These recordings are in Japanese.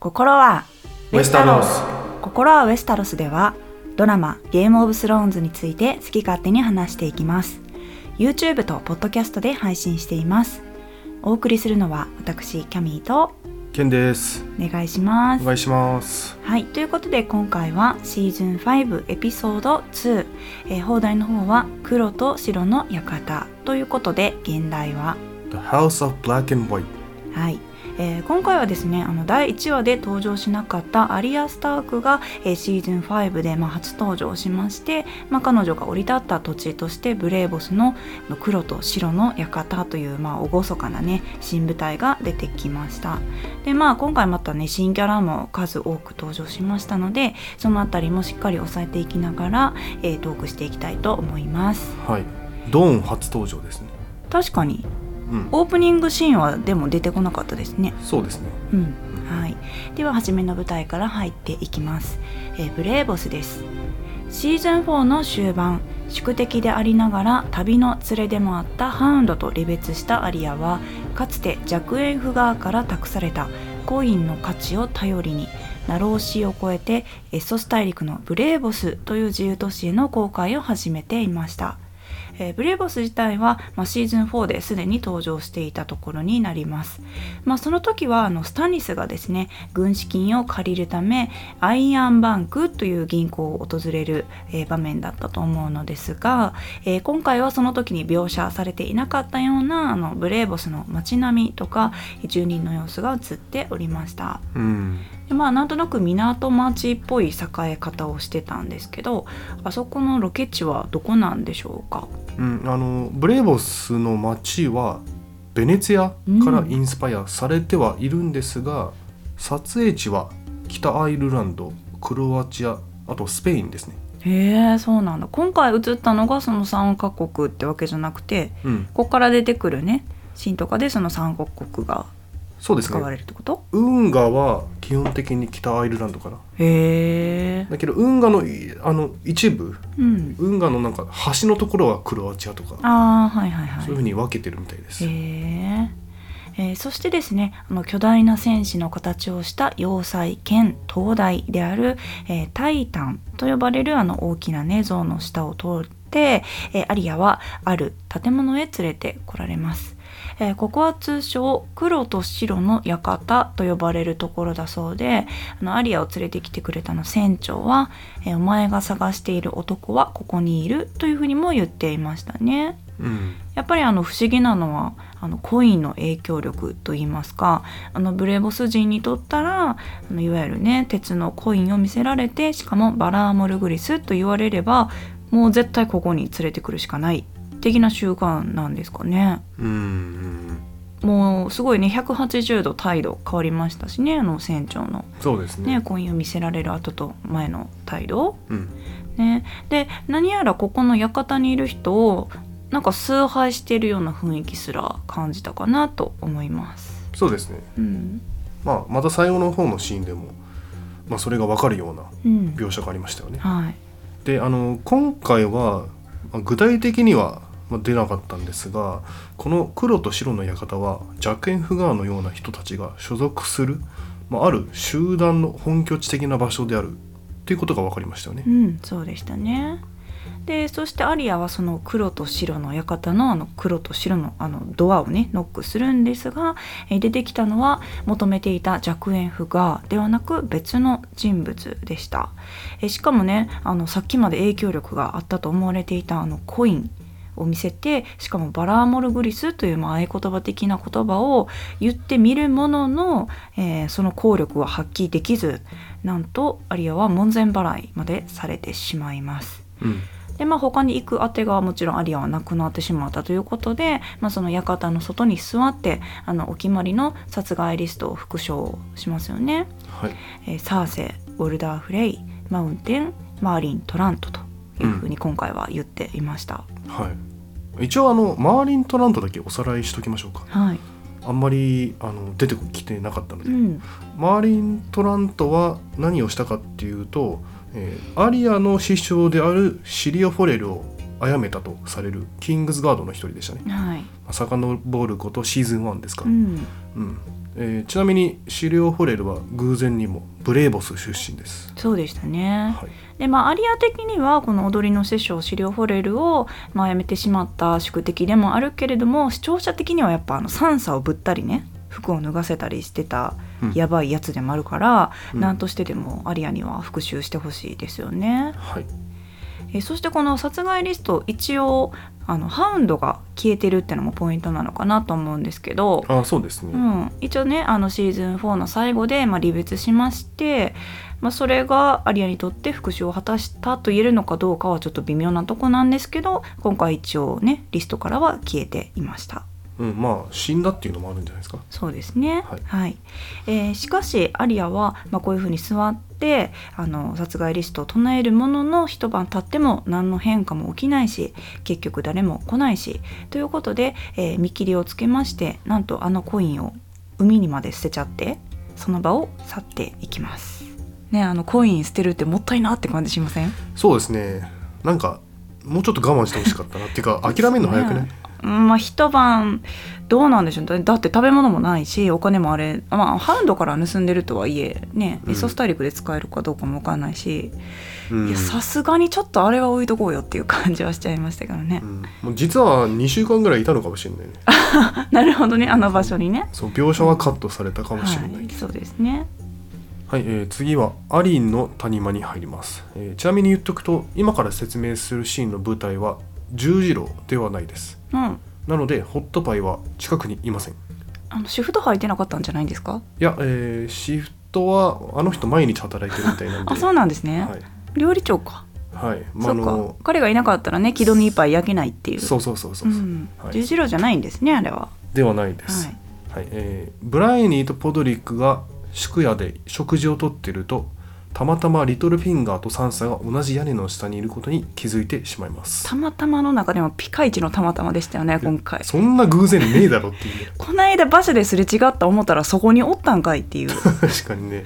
心はウェスタロス。心はウェスタロスではドラマゲームオブスローンズについて好き勝手に話していきます。YouTube とポッドキャストで配信しています。お送りするのは私キャミーとケンです。お願いします。お願いします。はいということで今回はシーズン5エピソード2、えー、放題の方は黒と白の館。ということで現代は？The House of Black and White はいえー、今回はですねあの第1話で登場しなかったアリア・スタークが、えー、シーズン5で、まあ、初登場しまして、まあ、彼女が降り立った土地としてブレーボスの黒と白の館という、まあ、厳かなね新舞台が出てきました。でまあ今回またね新キャラも数多く登場しましたのでそのあたりもしっかり押さえていきながら、えー、トークしていきたいと思います。はい。ドーン初登場ですね。確かにオープニングシーンはでも出てこなかったですね。そうですね。うん。はい、では初めの舞台から入っていきます、えー、ブレーボスです。シーズン4の終盤宿敵でありながら旅の連れでもあったハウンドと離別したアリアはかつて弱縁フガーから託されたコインの価値を頼りにナローシーを越えてエッソス大陸のブレーボスという自由都市への航海を始めていましたえー、ブレーボス自体は、まあ、シーズン4ですでに登場していたところになります。まあ、その時はあのスタニスがですね軍資金を借りるためアイアンバンクという銀行を訪れる、えー、場面だったと思うのですが、えー、今回はその時に描写されていなかったようなあのブレーボスの街並みとか住人の様子が映っておりました。うんでまあなんとなく港町っぽい栄え方をしてたんですけどあそこのロケ地はどこなんでしょうか？うん、あのブレーボスの街はベネツィアからインスパイアされてはいるんですが、うん、撮影地は北アイルランドクロアチアあとスペインですね。へえそうなんだ。今回映ったのがその3カ国ってわけじゃなくて、うん、ここから出てくるねシーンとかでその3カ国がそうですね。使われるってこと？運河は基本的に北アイルランドかな。へえだけど運河のあの一部、うん、運河のなんか橋のところはクロアチアとかあ、はいはいはい、そういうふうに分けてるみたいです。へええー、そしてですねあの巨大な戦士の形をした要塞兼灯台である、えー、タイタンと呼ばれるあの大きなね像の下を通って、えー、アリアはある建物へ連れてこられますえー、ここは通称黒と白の館と呼ばれるところだそうであのアリアを連れてきてくれたの船長は、えー、お前が探している男はここにいるというふうにも言っていましたね。うん、やっぱりあの不思議なのはあのコインの影響力といいますかあのブレーボス人にとったらあのいわゆるね鉄のコインを見せられてしかもバラーモルグリスと言われればもう絶対ここに連れてくるしかない的な習慣なんですかね。うんもうすごいね180度態度変わりましたしねあの船長の。そうですね。ね婚姻を見せられる後と前の態度、うん、ね、で何やらここの館にいる人をなんか崇拝しているような雰囲気すら感じたかなと思います。そうですね、うん、まあまた最後の方のシーンでも、まあ、それが分かるような描写がありましたよね、うん、はい、であの今回は具体的には出なかったんですがこの黒と白の館はジャケンフガーのような人たちが所属する、まあ、ある集団の本拠地的な場所であるっていうことが分かりましたよね。うん、そうでしたね。でそしてアリアはその黒と白の館のあの黒と白のあのドアをねノックするんですが、え出てきたのは求めていた弱縁フガーではなく別の人物でした。えしかもねあのさっきまで影響力があったと思われていたあのコイン。を見せてしかもバラーモルグリスというまあ合言葉的な言葉を言ってみるものの、えー、その効力は発揮できずなんとアリアは門前払いまでされてしまいます。うんでまあ他に行くあてがもちろんアリアはなくなってしまったということで、まあ、その館の外に座ってあのお決まりの殺害リストを復唱しますよね。はいえー、サーセウォルダーフレイマウンテンマーリン・トラントというふうに今回は言っていました。うん、はい一応あのマーリン・トラントだけおさらいしときましょうか。はい。あんまりあの出てきてなかったので、うん、マーリン・トラントは何をしたかっていうと、えー、アリアの師匠であるシリオ・フォレルを殺めたとされるキングズガードの一人でしたね。はい、遡ることシーズン1ですか。うん、うん。えーちなみにシリオ・フォレルは偶然にもブレーボス出身です、そうでしたね、はい、でまあアリア的にはこの踊りの師匠シリオ・フォレルを、まあ、やめてしまった宿敵でもあるけれども視聴者的にはやっぱあのサンサをぶったりね服を脱がせたりしてたうん。やばいやつでもあるから、うん。何としてでもアリアには復讐してほしいですよね。はい。えーそしてこの殺害リスト一応あのハウンドが消えてるってのもポイントなのかなと思うんですけど、あそうですね、うん、一応ねあのシーズン4の最後で、まあ、離別しまして、まあ、それがアリアにとって復讐を果たしたと言えるのかどうかはちょっと微妙なとこなんですけど今回一応ねリストからは消えていました。うん、まあ死んだっていうのもあるんじゃないですか？そうですね、はいえーしかしアリアは、まあ、こういうふうに座ってあの殺害リストを唱えるものの一晩経っても何の変化も起きないし結局誰も来ないしということで、えー見切りをつけましてなんとあのコインを海にまで捨てちゃってその場を去っていきます。ねあのコイン捨てるってもったいなって感じしません？そうですね。なんかもうちょっと我慢してほしかったなっていうか 諦めるの早くね。うんまあ一晩どうなんでしょう。だだって食べ物もないしお金もあれまあハウンドから盗んでるとはいえねうん。エソス大陸で使えるかどうかも分かんないし、さすがにちょっとあれは置いとこうよっていう感じはしちゃいましたけどね。う、ん。もう実は2週間ぐらいいたのかもしれないね。なるほどねあの場所にね、そう描写はカットされたかもしれないはい、けどそうですねはい、えー次はアリンの谷間に入ります、えーちなみに言っとくと今から説明するシーンの舞台は十字路ではないです。うん。なのでホットパイは近くにいません。いあのシフト入ってなかったんじゃないんですか？や、えーシフトはあの人毎日働いてるみたいなんで。あそうなんですね、はい、料理長か、はい。まあ、の彼がいなかったらね軌道に一杯焼けないっていう。そうそうそうそう。う、ん。はい。十字路じゃないんですねあれは。ではないです、はい。はい。えーブライニーとポドリックが宿屋で食事をとっているとたまたまリトルフィンガーとサンサが同じ屋根の下にいることに気づいてしまいます。たまたまの中でもピカイチのたまたまでしたよね今回。そんな偶然ねえだろっていう。ね こないだ場所ですれ違った思ったらそこにおったんかいっていう。確かにね。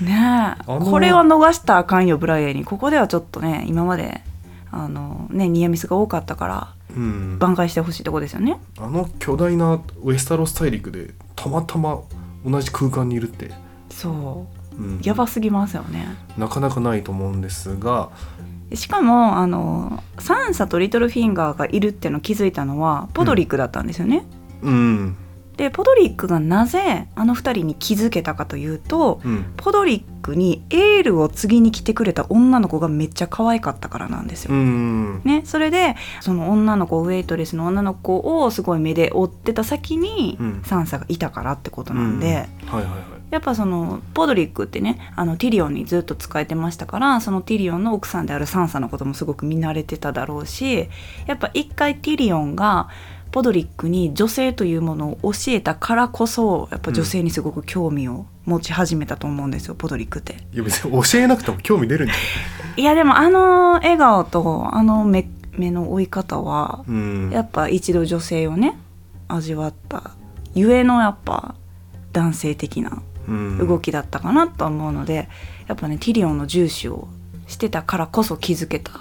ねえ。のこれは逃したらあかんよブライエにここではちょっとね今まであのねニアミスが多かったからうん。挽回してほしいとこですよね。あの巨大なウェスタロス大陸でたまたま同じ空間にいるって、そう。うん。やばすぎますよね。なかなかないと思うんですが。しかもあのサンサとリトルフィンガーがいるっての気づいたのはポドリックだったんですよね、うんでポドリックがなぜあの二人に気づけたかというとうん。ポドリックにエールを告ぎに来てくれた女の子がめっちゃ可愛かったからなんですよ。うんね、それでその女の子ウェイトレスの女の子をすごい目で追ってた先にうん。サンサがいたからってことなんで、やっぱそのポドリックってねあのティリオンにずっと仕えてましたからそのティリオンの奥さんであるサンサのこともすごく見慣れてただろうしやっぱ一回ティリオンがポドリックに女性というものを教えたからこそやっぱ女性にすごく興味を持ち始めたと思うんですよ、ポドリックって。いや別に教えなくても興味出るんじゃい？やでもあの笑顔とあの目目の追い方はないうん。やっぱ一度女性をね味わったゆえのやっぱ男性的なうん。動きだったかなと思うので、やっぱねティリオンの重視をしてたからこそ気づけた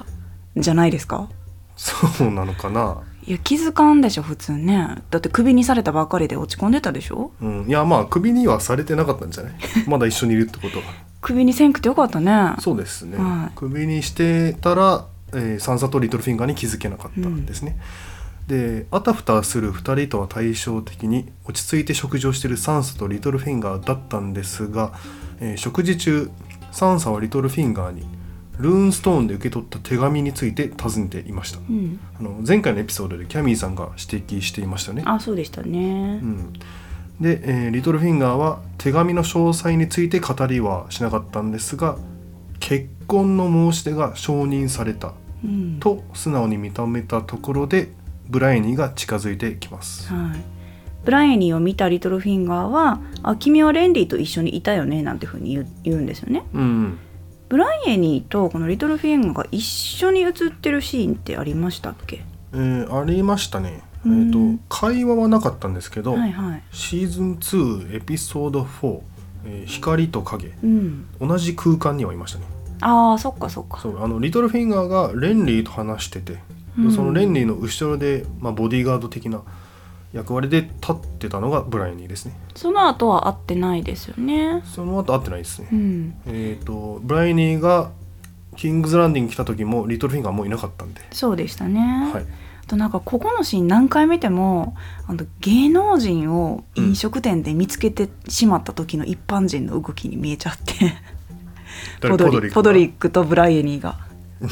んじゃないですか？そうなのかな？いや気づかんでしょ普通ね。だってクビにされたばっかりで落ち込んでたでしょ？うん、いやまあクビにはされてなかったんじゃない？まだ一緒にいるってことは。クビにせんくてよかったね。そうですね、はい。クビにしてたら、えーサンサとリトルフィンガーに気づけなかったんですね、であたふたする2人とは対照的に落ち着いて食事をしているサンサとリトルフィンガーだったんですが、えー食事中サンサはリトルフィンガーにルーンストーンで受け取った手紙について尋ねていました。うん。あの前回のエピソードでキャミーさんが指摘していましたね。あそうでしたね。うん、で、えーリトルフィンガーは手紙の詳細について語りはしなかったんですが結婚の申し出が承認されたうん。と素直に認めたところでブライニーが近づいてきます。はい。ブライアニーを見たリトルフィンガーは「あ君はレンリーと一緒にいたよね」なんてふうに言う言うんですよね。うん、ブライアニーとこのリトルフィンガーが一緒に写ってるシーンってありましたっけ？えーありましたね。えうん。ー、と会話はなかったんですけど、はいはい。シーズン2エピソード4、えー光と影。うん。同じ空間にはいましたね。あーそっかそっか。そうあのリトルフィンガーがレンリーと話してて、うん。そのレンリーの後ろで、まあ、ボディーガード的な役割で立ってたのがブライアニーですね。その後は会ってないですよね。その後会ってないですね、うん。えっ、とブライアニーがキングズランディング来た時もリトルフィンガーもういなかったんで、そうでしたね、はい、あとなんかここのシーン何回見てもあの芸能人を飲食店で見つけてしまった時の一般人の動きに見えちゃって、ポドリポドリックとブライエニーが。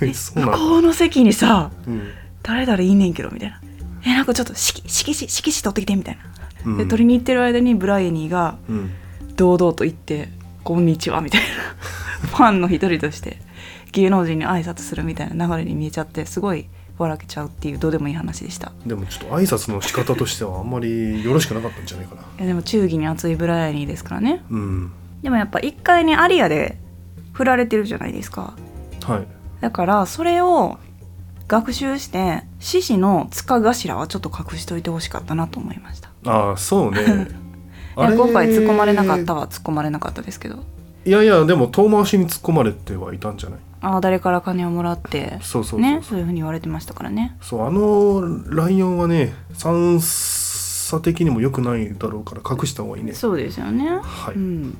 向こうの席にさうん。誰々いんねんけどみたいなえなんかちょっと色色紙色紙取ってきてみたいな、うん。で取りに行ってる間にブライエニーがうん。堂々と言って「こんにちは」みたいな。ファンの一人として芸能人に挨拶するみたいな流れに見えちゃってすごい笑けちゃうっていうどうでもいい話でした。でもちょっと挨拶の仕方としてはあんまりよろしくなかったんじゃないかな。いやでも忠義に熱いブライアニーですからね。うん。でもやっぱ1階にアリアで振られてるじゃないですか。はい。だからそれを学習して獅子の塚頭はちょっと隠しといてほしかったなと思いました。ああそうね。いや今回突っ込まれなかったは突っ込まれなかったですけど。いやいやでも遠回しに突っ込まれてはいたんじゃない？ああ誰から金をもらってそうそうねそういうふうに言われてましたからね。そうあのライオンはね三差的にも良くないだろうから隠した方がいいね。そうですよね。はい、うん。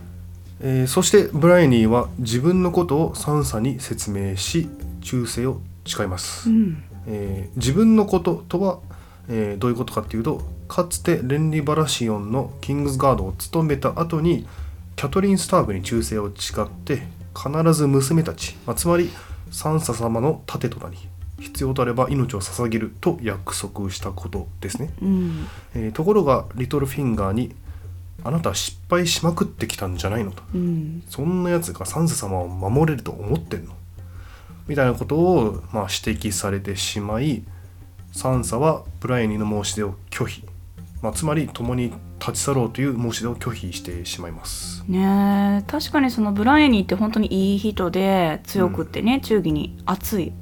えーそしてブライニーは自分のことをサンサに説明し忠誠を誓います、うん。えー自分のこととは、えーどういうことかっていうとかつてレンリ・バラシオンのキングズガードを務めた後にキャトリン・スタークに忠誠を誓って必ず娘たち、まあつまりサンサ様の盾となり必要とあれば命を捧げると約束したことですね、うん。えーところがリトルフィンガーにあなたは失敗しまくってきたんじゃないのと。うん。そんなやつがサンサ様を守れると思ってんの？みたいなことを、まあ、指摘されてしまいサンサはブライアニーの申し出を拒否、まあ、つまり共に立ち去ろうという申し出を拒否してしまいます。ねえ。確かにそのブライアニーって本当にいい人で強くってね、忠義に熱い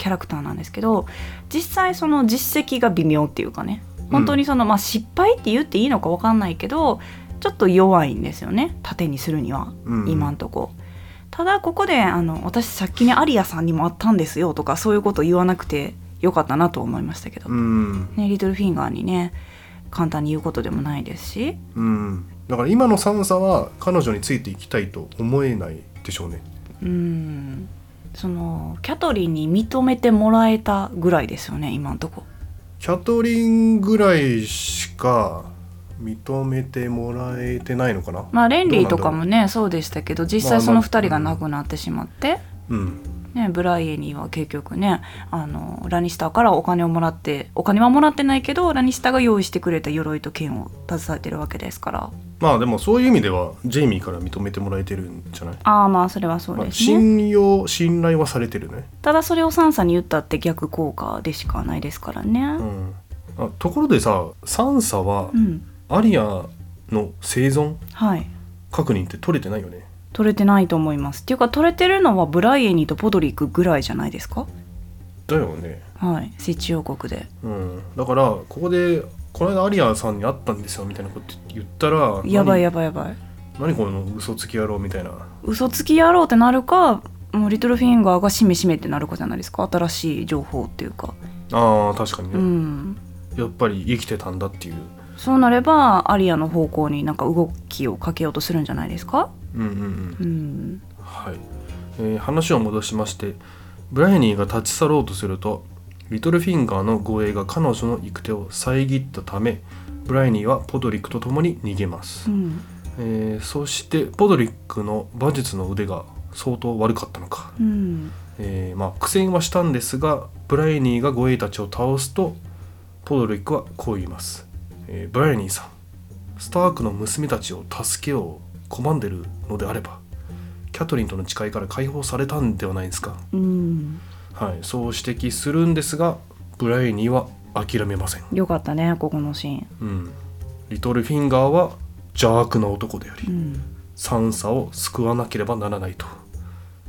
キャラクターなんですけど実際その実績が微妙っていうかね本当にその、まあ失敗って言っていいのか分かんないけどちょっと弱いんですよね盾にするには、うん。今んとこ。ただここであの私さっきにアリアさんにもあったんですよとかそういうこと言わなくてよかったなと思いましたけど、うん。ね、リトルフィンガーにね簡単に言うことでもないですし。うん。だから今のサンサは彼女についていきたいと思えないでしょうね。うん。そのキャトリンに認めてもらえたぐらいですよね今んとこ。キャトリンぐらいしか認めてもらえてないのかな？まあレンリーとかもねそうでしたけど実際その2人が亡くなってしまって、うん。ね、ブライエニーは結局ねあのラニスターからお金をもらってお金はもらってないけどラニスターが用意してくれた鎧と剣を携えてるわけですから。まあでもそういう意味ではジェイミーから認めてもらえてるんじゃない、ああまあそれはそうまあ、ですね、信用信頼はされてるね、ただそれをサンサに言ったって逆効果でしかないですからね。うん、あところでさサンサはうん、アリアの生存はい。確認って取れてないよね？取れてないと思います。っていうか取れてるのはブライエニーとポドリックぐらいじゃないですか？だよね。はい。設置王国で。うん。だからここでこの間アリアさんに会ったんですよみたいなこと言ったらやばい何？やばいやばい。何この嘘つき野郎みたいな？嘘つきやろうってなるかもうリトルフィンガーがしめしめってなるかじゃないですか？新しい情報っていうか。あー確かにね、うん。やっぱり生きてたんだっていうそうなればアリアの方向になんか動きをかけようとするんじゃないですか？うんうんうん。うん。はい、えー話を戻しましてブライアニーが立ち去ろうとするとリトルフィンガーの護衛が彼女の行く手を遮ったためブライアニーはポドリックと共に逃げます。う、ん。えーそしてポドリックの馬術の腕が相当悪かったのか、うん。えーまあ、苦戦はしたんですがブライアニーが護衛たちを倒すとポドリックはこう言います、えーブライアニーさんスタークの娘たちを助けよう拒んでるのであればキャトリンとの誓いから解放されたんではないですか、うん。はい、そう指摘するんですがブライアニーは諦めません、よかったねここのシーン。うん、リトルフィンガーは邪悪な男であり、うん。サンサを救わなければならないと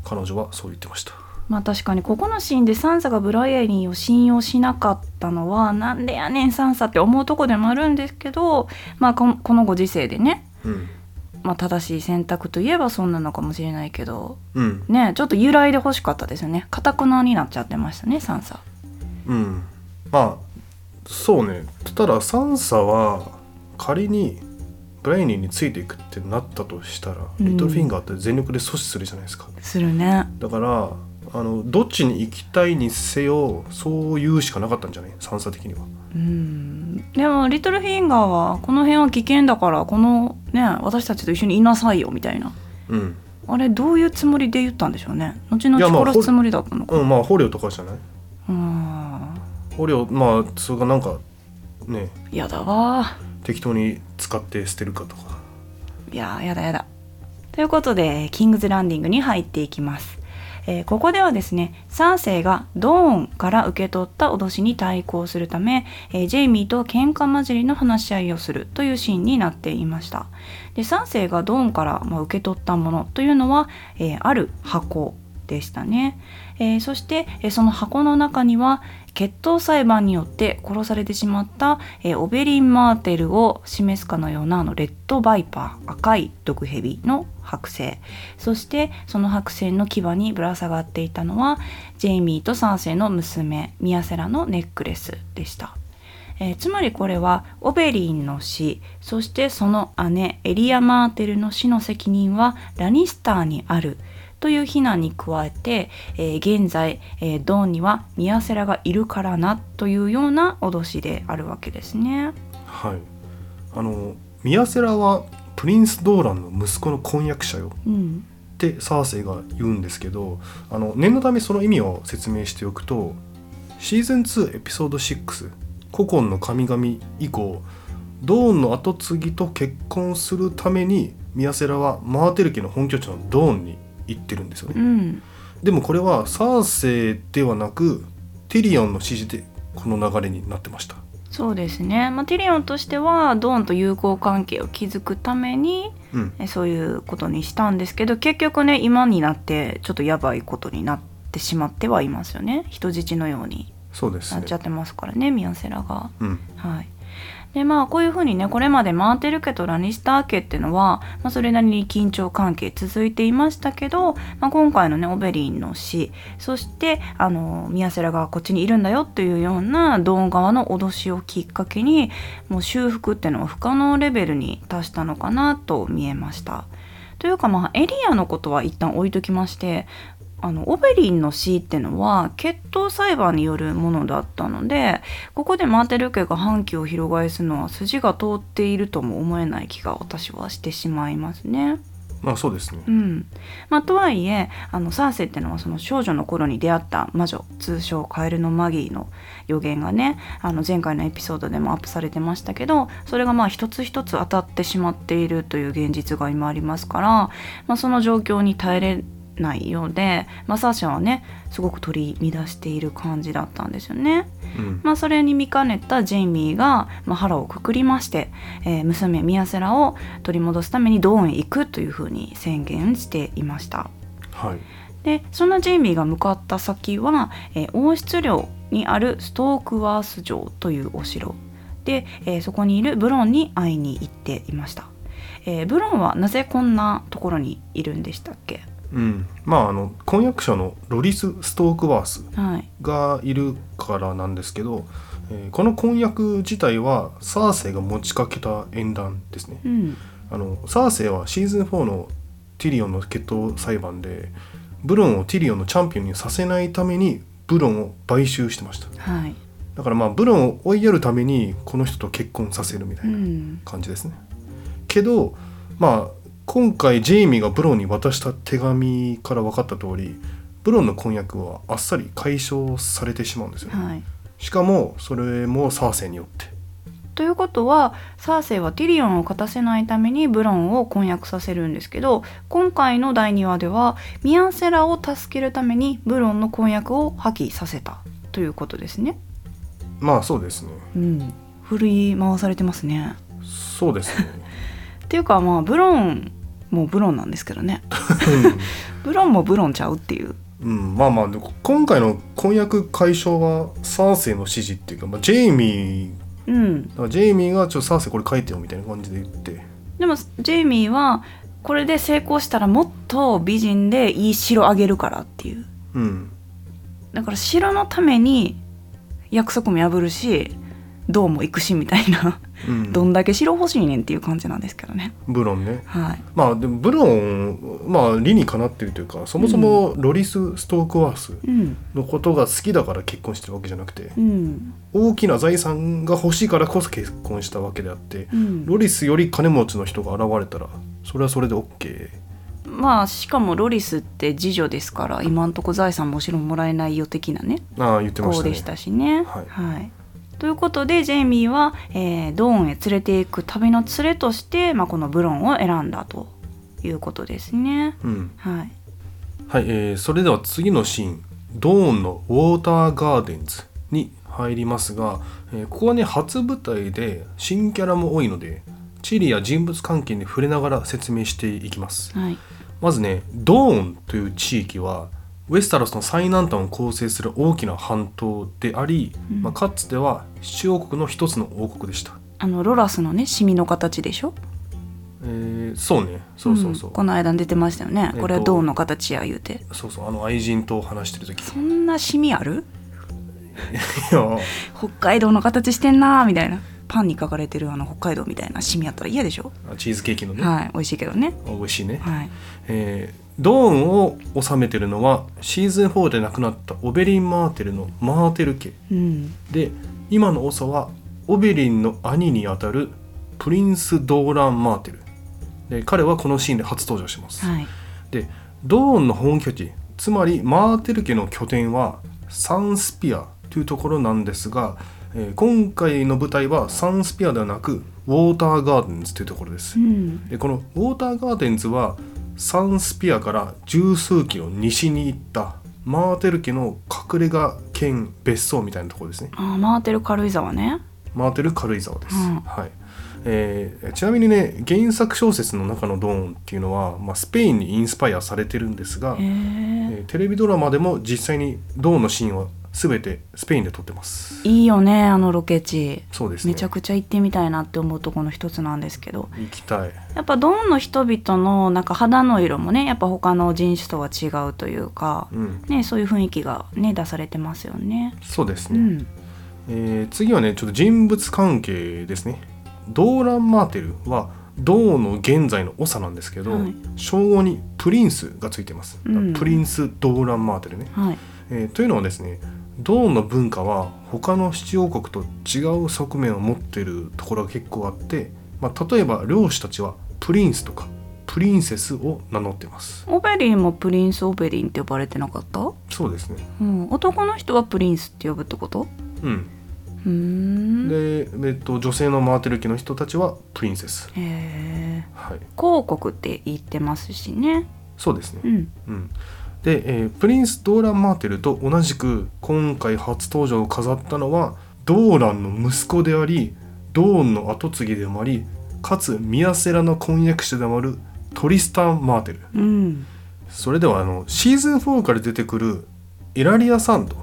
彼女はそう言ってましたまあ確かにここのシーンでサンサがブライアニーを信用しなかったのはなんでやねんサンサって思うとこでもあるんですけどまあこのこのご時世でね、うん。まあ、正しい選択といえばそんなのかもしれないけどうん。ねちょっと由来で欲しかったですよね。かたくなになっちゃってましたねサンサうん。まあそうね。ただサンサは仮にブライニーについていくってなったとしたら、うん。リトルフィンガーって全力で阻止するじゃないですか。するね。だからあのどっちに行きたいにせよそう言うしかなかったんじゃない？サンサ的には。うん。でもリトルフィンガーはこの辺は危険だからこのね私たちと一緒にいなさいよみたいな。うん、あれどういうつもりで言ったんでしょうね？後々殺すつもりだったのか。うん、まあ捕虜とかじゃない？うん。捕虜まあそれがなんかね。やだわ。適当に使って捨てるかとか。いやーやだやだ。ということでキングズランディングに入っていきます、えーここではですね三世がドーンから受け取った脅しに対抗するため、えージェイミーと喧嘩交じりの話し合いをするというシーンになっていました。で3世がドーンから、まあ、受け取ったものというのは、えーある箱でしたね、えーそして、えその箱の中には決闘裁判によって殺されてしまった、えオベリン・マーテルを示すかのようなあのレッドバイパー赤い毒蛇の剥製そしてその剥製の牙にぶら下がっていたのはジェイミーとサーセイの娘ミアセラのネックレスでした。えーつまりこれはオベリンの死そしてその姉エリア・マーテルの死の責任はラニスターにあるという非難に加えて、えー現在、えードーンにはミアセラがいるからなというような脅しであるわけですね。はい。あのミアセラはプリンス・ドーランの息子の婚約者よ。うん、ってサーセイが言うんですけどあの念のためその意味を説明しておくとシーズン2エピソード6「古今の神々」以降ドーンの跡継ぎと結婚するためにミアセラはマーテル家の本拠地のドーンに行ってるんですよね。うん、でもこれはサーセイではなくティリオンの指示でこの流れになってました。そうですね、まあ、ティリオンとしてはドーンと友好関係を築くためにうん、えそういうことにしたんですけど結局ね今になってちょっとやばいことになってしまってはいますよね人質のようになっちゃ。ってますからねミアセラが。うん、はいでまあこういうふうにねこれまでマーテル家とラニスター家っていうのは、まあ、それなりに緊張関係続いていましたけど、まあ、今回のねオベリンの死そしてあのミアセラがこっちにいるんだよっていうようなドン側の脅しをきっかけにもう修復っていうのは不可能レベルに達したのかなと見えました。というかまあエリアのことは一旦置いときましてあのオベリンの死っていうのは決闘裁判によるものだったのでここでマーテル家が反旗を翻すのは筋が通っているとも思えない気が私はしてしまいますね。まあそうですねう。んまあ、とはいえあのサーセイっていうのはその少女の頃に出会った魔女通称カエルのマギーの予言がねあの前回のエピソードでもアップされてましたけどそれがまあ一つ一つ当たってしまっているという現実が今ありますから、まあ、その状況に耐えれないようで、まあ、サーシャはねすごく取り乱している感じだったんですよね。うん、まあ、それに見かねたジェイミーが、まあ、腹をくくりまして、えー娘ミアセラを取り戻すためにドーンへ行くというふうに宣言していました。はい。でそんなジェイミーが向かった先は、えー王室領にあるストークワース城というお城。で、えーそこにいるブロンに会いに行っていました、えーブロンはなぜこんなところにいるんでしたっけ？うん、まああの婚約者のロリス・ストークワースはい。がいるからなんですけど、えーこの婚約自体はサーセイが持ちかけた縁談ですね。うん。あのサーセイはシーズン4のティリオンの決闘裁判でブロンをティリオンのチャンピオンにさせないためにブロンを買収してました。はい。だからまあブロンを追いやるためにこの人と結婚させるみたういなん、感じですね、けどまあ今回ジェイミーがブロンに渡した手紙から分かった通りブロンの婚約はあっさり解消されてしまうんですよね、はい。しかもそれもサーセイによって。ということはサーセイはティリオンを勝たせないためにブロンを婚約させるんですけど今回の第2話ではミアンセラを助けるためにブロンの婚約を破棄させたということですね。まあそうですね。うん、振り回されてますね。そうですね。っていうかまあブロンもブロンなんですけどね。ブロンもブロンちゃうっていう。うん、まあまあで今回の婚約解消はサーセイの指示っていうか、まあ、ジェイミーうん、だからジェイミーがちょっとサーセイこれ書いてよみたいな感じで言って。でもジェイミーはこれで成功したらもっと美人でいい城あげるからっていう。うん。だから城のために約束も破るしどうも行くしみたいな、うんどんだけ城欲しいねんっていう感じなんですけどね。ブロンね。はい。まあでもブロンまあ理にかなってるというかそもそもロリス・ストークワースうん。のことが好きだから結婚してるわけじゃなくてうん。大きな財産が欲しいからこそ結婚したわけであってうん。ロリスより金持ちの人が現れたらそれはそれで OK まあしかもロリスって次女ですから今んとこ財産もちろんもらえないよ的なね。ああ言ってましたね。子でしたしね。はいということでジェイミーは、えードーンへ連れていく旅の連れとして、まあ、このブロンを選んだということですね。うん。はい、はい、えーそれでは次のシーン。ドーンのウォーターガーデンズに入りますが、えーここはね初舞台で新キャラも多いので地理や人物関係に触れながら説明していきます。はい。まずねドーンという地域はウェスタロスの最南端を構成する大きな半島であり、うん。まあ、かつては七王国の一つの王国でした、あのロラスのねシミの形でしょ？えーそうね。そうそうそう、ん。この間出てましたよね、えっとこれはドーンの形や言うて。そうそう。あの愛人と話してる時そんなシミある？北海道の形してんなーみたいなパンに書かれてるあの北海道みたいなシミやったら嫌でしょ？チーズケーキのね、はい美味しいけどね。美味しいね、はい。えードーンを治めてるのはシーズン4で亡くなったオベリン・マーテルのマーテル家。うん。で今の長はオベリンの兄にあたるプリンス・ドーラン・マーテル。で彼はこのシーンで初登場します、はい。でドーンの本拠地つまりマーテル家の拠点はサンスピアというところなんですが、えー今回の舞台はサンスピアではなくウォーターガーデンズというところです。うん。でこのウォーターガーデンズはサンスピアから十数キロ西に行ったマーテル家の隠れ家兼別荘みたいなところですね。あー回ってる軽井沢ね。マーテル軽井沢です、うん。はい。えーちなみにね原作小説の中のドーンっていうのは、まあ、スペインにインスパイアされてるんですが、えーテレビドラマでも実際にドーンのシーンは全てスペインで撮ってます。いいよねあのロケ地。そうですね。めちゃくちゃ行ってみたいなって思うところの一つなんですけど。行きたい。やっぱドーンの人々のなんか肌の色もねやっぱ他の人種とは違うというか、うん。ね、そういう雰囲気がね出されてますよね。そうですね、うん、えー次はねちょっと人物関係ですね。ドーラン・マーテルはドーンの現在の長なんですけど、はい。称号にプリンスがついてます、うん。プリンス・ドーラン・マーテルね、はい、えーというのはですねドーンの文化は他の七王国と違う側面を持っているところが結構あって、まあ、例えば領主たちはプリンスとかプリンセスを名乗ってます。オベリンもプリンス・オベリンって呼ばれてなかった、そうですね。うん、男の人はプリンスって呼ぶってこと？うん。うーん。へで、えっと、女性のマーテル家の人たちはプリンセス。えはい。広告って言ってますしね。そうですね。うん。うん、で、えープリンス・ドーラン・マーテルと同じく今回初登場を飾ったのはドーランの息子でありドーンの跡継ぎでもありかつミアセラの婚約者でもあるトリスタン・マーテル。うん。それではあのシーズン4から出てくるエラリア・サンド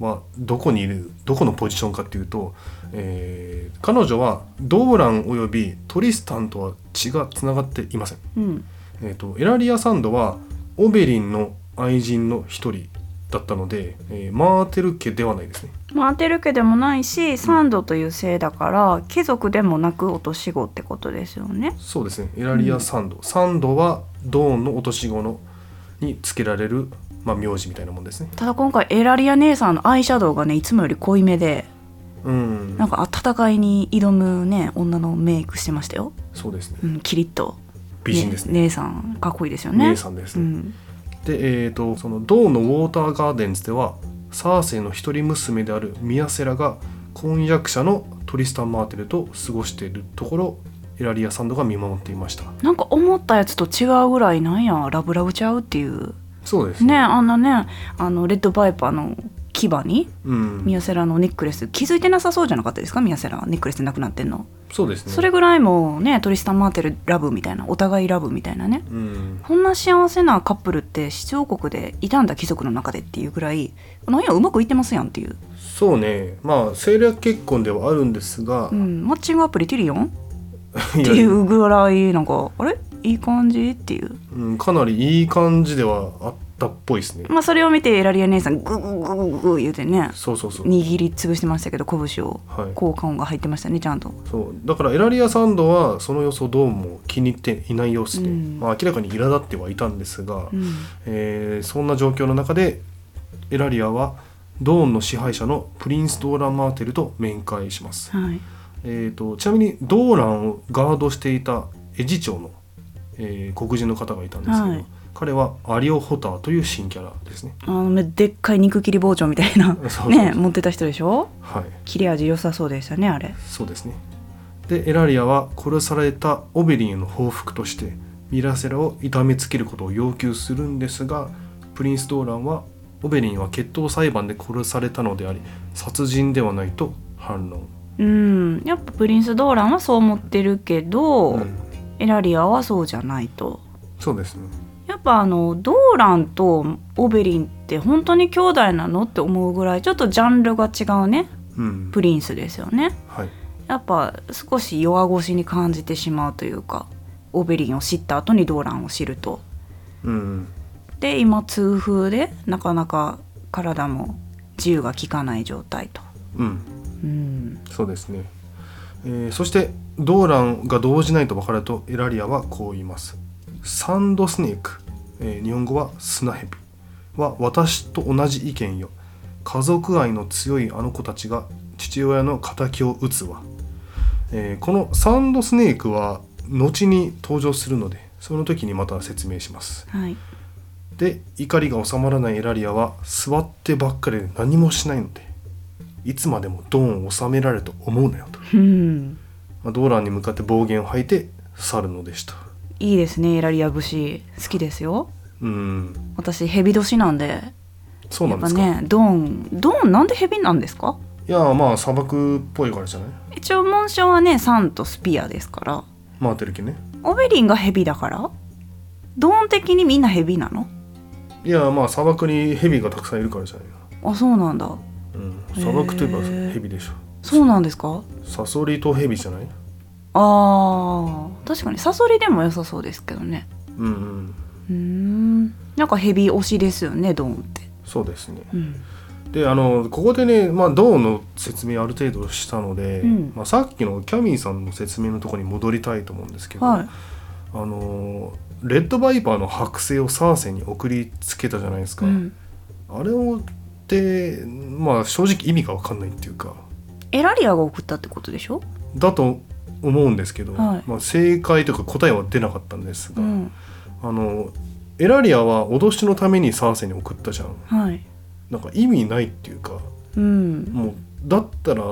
はどこにいるどこのポジションかっていうと、えー彼女はドーランおよびトリスタンとは血がつながっていません。うん。えー、とエラリア・サンドはオベリンの愛人の一人だったので、えーマーテル家ではないですね。マーテル家でもないしサンドという姓だから貴族でもなく落とし子ってことですよね。そうですね。エラリア・サンド、サンドはドーンの落とし子のにつけられる、まあ、名字みたいなもんですね。ただ今回エラリア姉さんのアイシャドウがねいつもより濃いめでうん。なんか戦いに挑むね女のメイクしてましたよ、そうですね。うん、キリッと。美人ですね姉さんかっこいいですよね。姉さんですね、うん、でえー、とそのドーンのウォーターガーデンズではサーセイの一人娘であるミアセラが婚約者のトリスタン・マーテルと過ごしているところエラリア・サンドが見守っていました。なんか思ったやつと違うぐらいなんやラブラブちゃうっていう。そうですねあんなねあのレッドバイパーの牙にうん。ミヤセラのネックレス。気づいてなさそうじゃなかったですか？ミヤセラネックレスなくなってんの、そうですね。それぐらいもうねトリスタン・マーテルラブみたいなお互いラブみたいなね。うん。こんな幸せなカップルって七王国でいたんだ貴族の中でっていうぐらいなんやうまくいってますやんっていう、そうね。まあ政略結婚ではあるんですが、うん、マッチングアプリティリオン？っていうぐらいなんかあれ？いい感じ？っていう。うん、かなりいい感じではあったっぽいですね。まあそれを見てエラリア姉さんググググググ言うてねそうそうそう。握りつぶしてましたけど拳を。はい。効果音が入ってましたねちゃんと。そう。だからエラリア・サンドはその様子をどうも気に入っていない様子で、うん。まあ、明らかに苛立ってはいたんですが、うん。えーそんな状況の中でエラリアはドーンの支配者のプリンス・ドーラン・マーテルと面会します、はい。えー、とちなみにドーランをガードしていたエジ長の、えー黒人の方がいたんですけど、はい彼はアリオ・ホターという新キャラですね。あのでっかい肉切り包丁みたいな。ね持ってた人でしょ？はい。切れ味良さそうでしたねあれ。そうですね。でエラリアは殺されたオベリンへの報復としてミラセラを痛めつけることを要求するんですがプリンス・ドーランはオベリンは決闘裁判で殺されたのであり殺人ではないと反論、うん。やっぱプリンス・ドーランはそう思ってるけど、うん。エラリアはそうじゃないと。そうですねやっぱあのドーランとオベリンって本当に兄弟なのって思うぐらいちょっとジャンルが違うね。うん。プリンスですよね。はい。やっぱ少し弱腰に感じてしまうというかオベリンを知った後にドーランを知ると。うん。で今痛風でなかなか体も自由が利かない状態と。うん。うん。そうですね、えーそしてドーランが動じないと分かるとエラリアはこう言いますサンドスネーク、えー日本語は砂蛇は私と同じ意見よ。家族愛の強いあの子たちが父親の敵を討つわ、えーこのサンドスネークは後に登場するのでその時にまた説明します。はい。で怒りが収まらないエラリアは座ってばっかりで何もしないのでいつまでもドーンを収められると思うなよと、うん。まあ、ドーランに向かって暴言を吐いて去るのでしたいいですねエラリア節。好きですよ。うん。私ヘビ年なんで。そうなんですか、やっぱねドーンドーンなんでヘビなんですか？いやまあ砂漠っぽいからじゃない？一応紋章はねサンとスピアですから。マーテル家ね。オベリンがヘビだから？ドーン的にみんなヘビなの？いやまあ砂漠にヘビがたくさんいるからじゃない？あそうなんだ。の、うん、砂漠といえばへー。ヘビでしょ。そうなんですか？サソリとヘビじゃない？あー。確かにサソリでも良さそうですけどね。うんうん。なんかヘビ推しですよねドーンって。そうですね。うん。であのここでね、まあ、ドーンの説明ある程度したので、うん。まあ、さっきのキャミーさんの説明のところに戻りたいと思うんですけど、はい。あのレッドバイパーの剥製をサーセンに送りつけたじゃないですか、うん。あれをってまあ正直意味が分かんないっていうか。エラリアが送ったってことでしょ？だと思うんですけど、はい。まあ、正解というか答えは出なかったんですが、うん。あのエラリアは脅しのためにサーセンに送ったじゃん。はい。なんか意味ないっていうかうん。もうだったら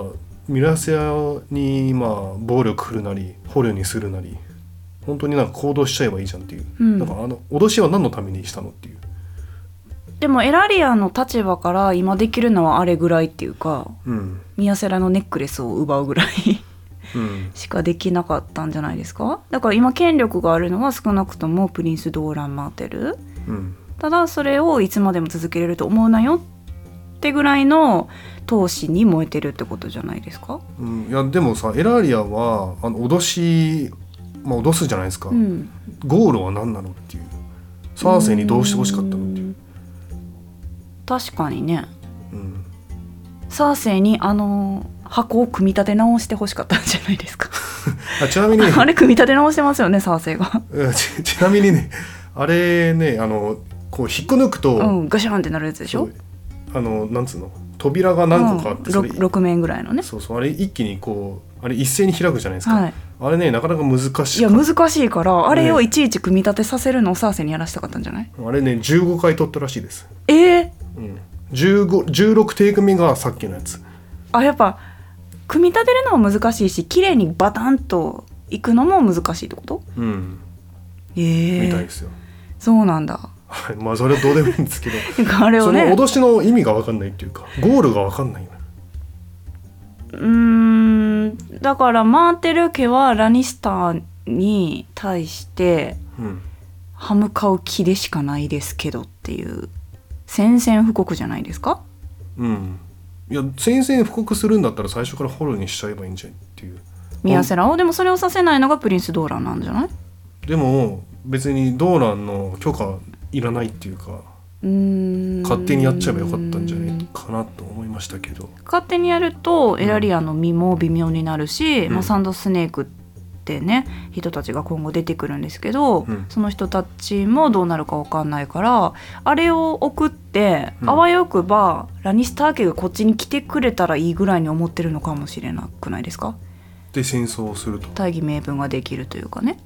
ミラセアにまあ暴力振るなり捕虜にするなり本当になんか行動しちゃえばいいじゃんっていう、うん。なんかあの脅しは何のためにしたのっていう、でもエラリアの立場から今できるのはあれぐらいっていうかうん。ミヤセラのネックレスを奪うぐらい。うん、しかできなかったんじゃないですか？だから今権力があるのは少なくともプリンス・ドーラン・マーテル。うん、ただそれをいつまでも続けれると思うなよってぐらいの闘志に燃えてるってことじゃないですか？うん、いやでもさエラリアはあの脅し、まあ、脅すじゃないですか、うん。ゴールは何なのっていう。サーセイにどうしてほしかったのっていう、確かにね。うん、サーセイにあの箱を組み立て直してほしかったんじゃないですか。あちなみに あれ組み立て直してますよねサーセイが。うんちちなみにねあれねあのこう引っこ抜くと、うんガシャンってなるやつでしょ？あのなんつうの？扉が何個かあって、それ 6, 面ぐらいのね。そうそうあれ一気にこうあれ一斉に開くじゃないですか、はい。あれねなかなか難しいいや難しいからあれをいちいち組み立てさせるのをサーセイにやらせたかったんじゃない？あれね15回取ったらしいです、えー、うん、15 16テイク目がさっきのやつ。あやっぱ組み立てるのも難しいし綺麗にバタンといくのも難しいってこと？うん。ええ。みたいですよ、そうなんだ。はい。まあそれはどうでもいいんですけど。そ のあれをね。脅しの意味が分かんないっていうかゴールが分かんないうーん。だからマーテル家はラニスターに対してうん。歯向かう気でしかないですけどっていう宣戦布告じゃないですか？うんいや宣戦布告するんだったら最初からフォローにしちゃえばいいんじゃんっていう。ミヤセラをでもそれをさせないのがプリンス・ドーランなんじゃない？でも別にドーランの許可いらないっていうかうーん。勝手にやっちゃえばよかったんじゃないかなと思いましたけど。勝手にやるとエラリアの身も微妙になるし、うん。まあ、サンドスネークってね人たちが今後出てくるんですけど、うん。その人たちもどうなるか分かんないからあれを送って、うん。あわよくばラニスター家がこっちに来てくれたらいいぐらいに思ってるのかもしれなくないですか？で戦争をすると。大義名分ができるというかね。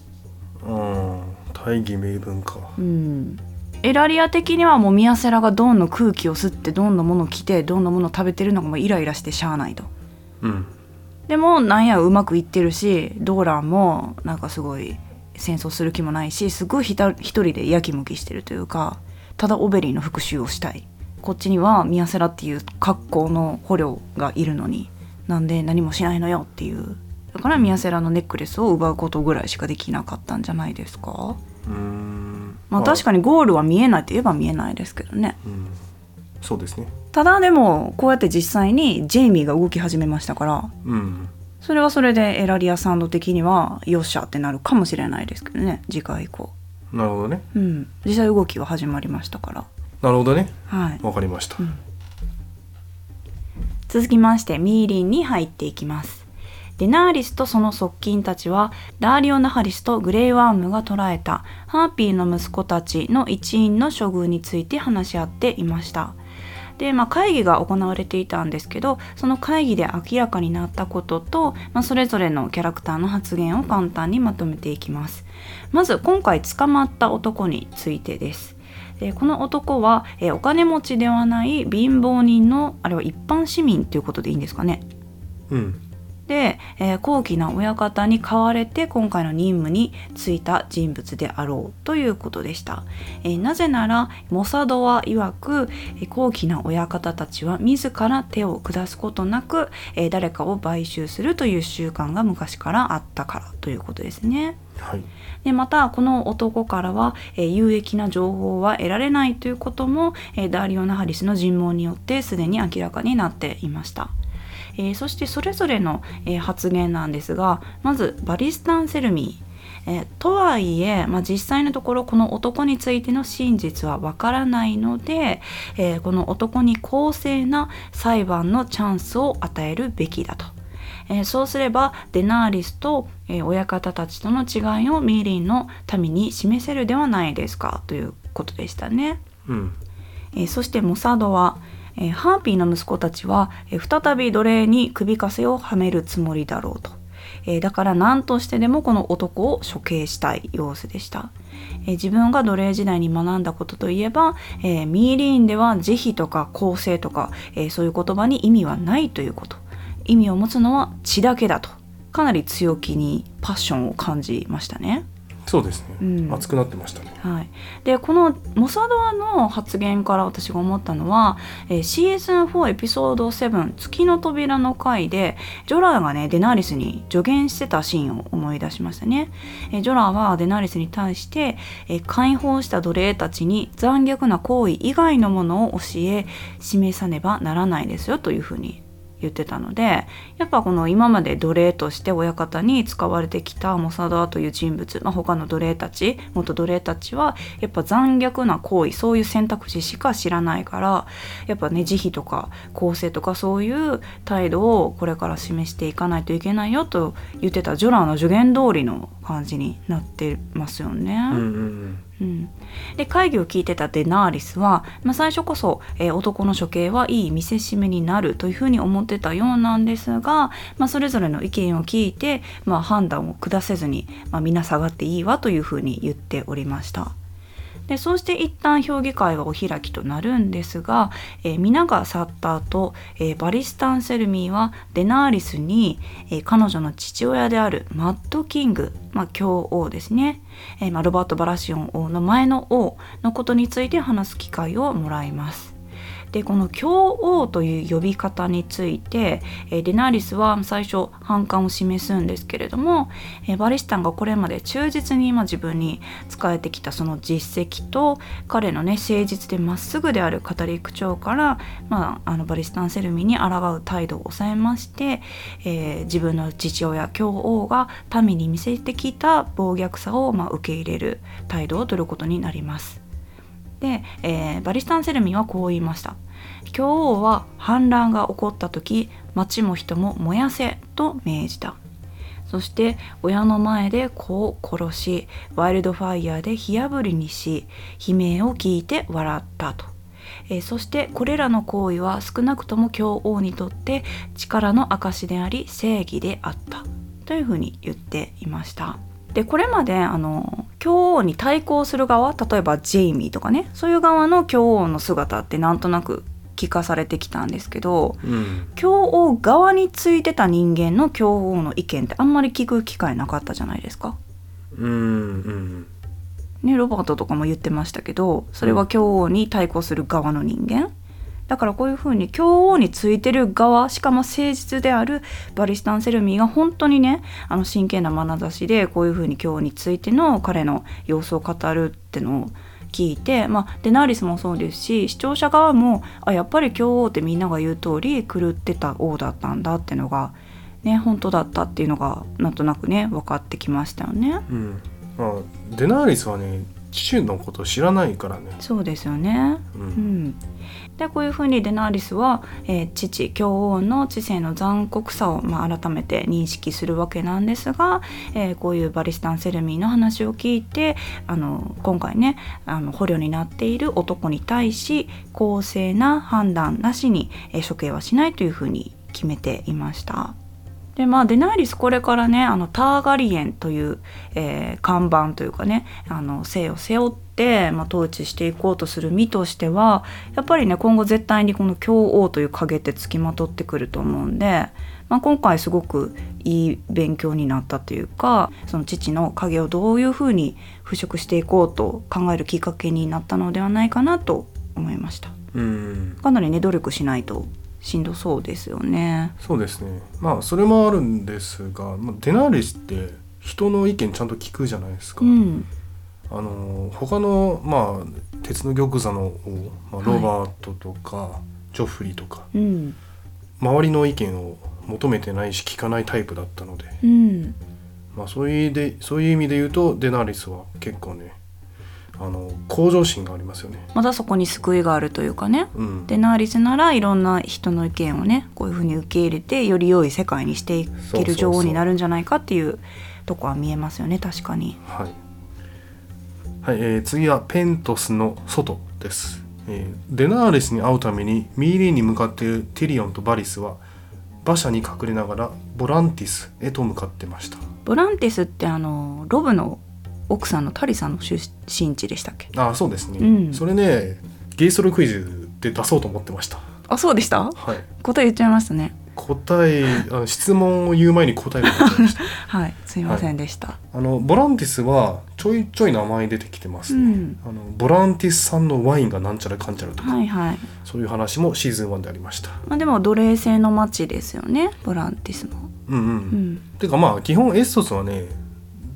うん大義名分か。うん。エラリア的にはもうミヤセラがどんどん空気を吸ってどんなものを着てどんなものを食べてるのがもうイライラしてしゃあないと。うんでもなんやうまくいってるしドーランもなんかすごい戦争する気もないしすごいひた一人でやきもきしてるというかただオベリーの復讐をしたい。こっちにはミヤセラっていう格好の捕虜がいるのになんで何もしないのよっていう。だからミヤセラのネックレスを奪うことぐらいしかできなかったんじゃないですか。うーん。まあ確かにゴールは見えないといえば見えないですけどね。うんそうですね。ただでもこうやって実際にジェイミーが動き始めましたからうん。それはそれでエラリアサンド的にはよっしゃってなるかもしれないですけどね次回以降。なるほどね。うん。実際動きは始まりましたから。なるほどね。はい。わかりました、うん。続きましてミーリンに入っていきます。デナーリスとその側近たちはダーリオナハリスとグレイワームが捕らえたハーピーの息子たちの一員の処遇について話し合っていましたで、まあ、会議が行われていたんですけどその会議で明らかになったことと、まあ、それぞれのキャラクターの発言を簡単にまとめていきます。まず今回捕まった男についてです。でこの男は、えお金持ちではない貧乏人のあれは一般市民ということでいいんですかね。うん。で、えー高貴な親方に買われて今回の任務に就いた人物であろうということでした、えーなぜならモサドは曰くえー高貴な親方たちは自ら手を下すことなく、えー誰かを買収するという習慣が昔からあったからということですね。はい。でまたこの男からは、えー有益な情報は得られないということも、えーダーリオナ・ハリスの尋問によってすでに明らかになっていました。えーそしてそれぞれの、えー発言なんですがまずバリスタン・セルミー、えーとはいえ、まあ、実際のところこの男についての真実はわからないので、えーこの男に公正な裁判のチャンスを与えるべきだと。えーそうすればデナーリスと、えー親方たちとの違いをミーリンの民に示せるではないですかということでしたね。うんえーそしてモサドは、えーハーピーの息子たちは、えー再び奴隷に首かせをはめるつもりだろうと、えーだから何としてでもこの男を処刑したい様子でした、えー自分が奴隷時代に学んだことといえば、えーミーリーンでは慈悲とか公正とか、えーそういう言葉に意味はないということ。意味を持つのは血だけだと。かなり強気にパッションを感じましたね。そうですね、うん。熱くなってましたね。はい、でこのモサドアの発言から私が思ったのは、えーシーズン4エピソード7「月の扉」の回でジョラーがねデナーリスに助言してたシーンを思い出しましたね、えージョラーはデナーリスに対して、えー解放した奴隷たちに残虐な行為以外のものを教え示さねばならないですよというふうに言ってたのでやっぱこの今まで奴隷として親方に使われてきたモサダという人物、まあ、他の奴隷たち元奴隷たちはやっぱ残虐な行為そういう選択肢しか知らないからやっぱね慈悲とか公正とかそういう態度をこれから示していかないといけないよと言ってたジョラーの助言通りの感じになってますよね。うんうんうん、うんで会議を聞いてたデナーリスは、まあ、最初こそ、えー男の処刑はいい見せしめになるというふうに思ってたようなんですが、まあ、それぞれの意見を聞いて、まあ、判断を下せずに、まあ、みんな下がっていいわというふうに言っておりました。でそうして一旦評議会はお開きとなるんですが、えー皆が去った後、えーバリスタン・セルミーはデナーリスに、えー彼女の父親であるマッド・キング、まあ、教王ですね、えーまあ、ロバート・バラシオン王の前の王のことについて話す機会をもらいます。でこの教王という呼び方について、えデナーリスは最初反感を示すんですけれども、えバリスタンがこれまで忠実にま自分に仕えてきたその実績と彼のね誠実でまっすぐである語り口調から、まあ、あのバリスタン・セルミに抗う態度を抑えまして、えー自分の父親教王が民に見せてきた暴虐さをまあ受け入れる態度を取ることになります。で、えーバリスタン・セルミンはこう言いました。教王は反乱が起こった時町も人も燃やせと命じた。そして親の前で子を殺しワイルドファイヤーで火あぶりにし悲鳴を聞いて笑ったと、えーそしてこれらの行為は少なくとも教王にとって力の証であり正義であった。というふうに言っていました。でこれまであの教王に対抗する側例えばジェイミーとかねそういう側の教王の姿ってなんとなく聞かされてきたんですけどうん。教王側についてた人間の教王の意見ってあんまり聞く機会なかったじゃないですか。うんうん。ね、ロバートとかも言ってましたけどそれは教王に対抗する側の人間だからこういうふうに教王についてる側しかも誠実であるバリスタン・セルミーが本当にねあの真剣な眼差しでこういうふうに教王についての彼の様子を語るってのを聞いて、まあ、デナーリスもそうですし視聴者側もあやっぱり教王ってみんなが言う通り狂ってた王だったんだってのが、ね、本当だったっていうのがなんとなくね分かってきましたよね。うん。まあデナーリスはね父のこと知らないからね。そうですよね。ううんん、でこういうふうにデナーリスは、えー父教王の知性の残酷さを、まあ、改めて認識するわけなんですが、えーこういうバリスタン・セルミーの話を聞いてあの今回ねあの捕虜になっている男に対し公正な判断なしに、えー処刑はしないというふうに決めていました。でまあ、デナーリスこれからねあのターガリエンという、えー看板というかねあの姓を背負って、まあ、統治していこうとする身としてはやっぱりね今後絶対にこの教王という影ってつきまとってくると思うんで、まあ、今回すごくいい勉強になったというかその父の影をどういうふうに払拭していこうと考えるきっかけになったのではないかなと思いました。うんかなりね努力しないとしんどそうですよね。そうですね。まあそれもあるんですが、まあ、デナーリスって人の意見ちゃんと聞くじゃないですか、うん、あの他のまあ鉄の玉座の王、まあ、はい。ロバートとか、ジョフリーとかうん、周りの意見を求めてないし聞かないタイプだったので、うん、まあ、そういうでそういう意味で言うとデナーリスは結構ねあの向上心がありますよね。まだそこに救いがあるというかね。うん、デナーリスならいろんな人の意見をねこういうふうに受け入れてより良い世界にしていける女王になるんじゃないかっていうとこは見えますよね。確かに。はい、はいえー次はペントスの外です、えーデナーレスに会うためにミーリーに向かっているティリオンとバリスは馬車に隠れながらボランティスへと向かってました。ボランティスってあのロブの奥さんのタリさんの出身地でしたっけ？ああそうですね、うん。それねゲイストルクイズで出そうと思ってました。あそうでした？はい。答え言っちゃいましたね。答えあの質問を言う前に答えが出ちゃいました。はいすいませんでした、あのボランティスはちょいちょい名前出てきてますね、うん。あのボランティス産のワインがなんちゃらかんちゃらとか、はいはい。そういう話もシーズン1でありました。まあでも奴隷制の町ですよねボランティスも。うんうん、うん。てかまあ基本エッソスはね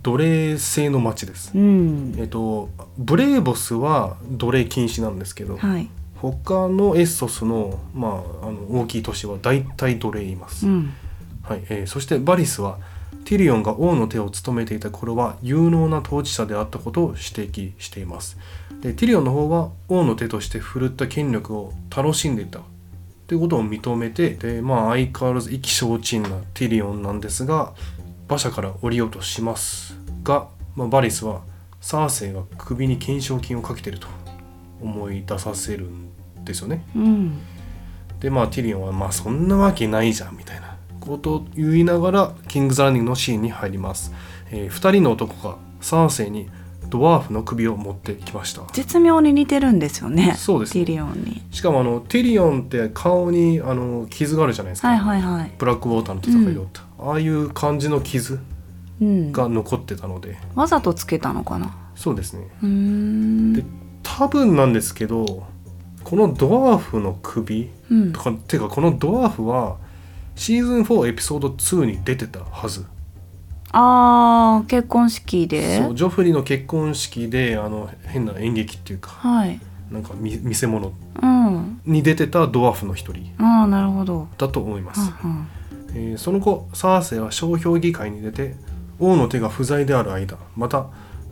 奴隷制の町です、うん。えっとブレーボスは奴隷禁止なんですけど、はい。他のエッソスの,、まあ、あの大きい都市は大体奴隷います、うん。はい。えーそしてバリスはティリオンが王の手を務めていた頃は有能な統治者であったことを指摘しています。でティリオンの方は王の手として振るった権力を楽しんでいた。ということを認めてで、まあ、相変わらず意気消沈なティリオンなんですが馬車から降りようとしますが、まあ、バリスはサーセイが首に懸賞金をかけてると思い出させるんですよね。うん。でまあティリオンはまあそんなわけないじゃんみたいなことを言いながらキングズランディングのシーンに入ります、え2人の男がサーセイにドワーフの首を持ってきました。絶妙に似てるんですよねそうですね。ティリオンに。しかもあのティリオンって顔にあの傷があるじゃないですか、はいはいはい。ブラックウォーターの戦いでおった、ああいう感じの傷うん。が残ってたので。わざとつけたのかな？そうですね。で多分なんですけどこのドワーフの首うん。とかてかこのドワーフはシーズン4エピソード2に出てたはずあー結婚式で？そうジョフリーの結婚式であの変な演劇っていうかはい。なんかみ見せ物うん。に出てたドワーフの一人ああなるほど。だと思います、うん。えーその後サーセイは商標議会に出て王の手が不在である間また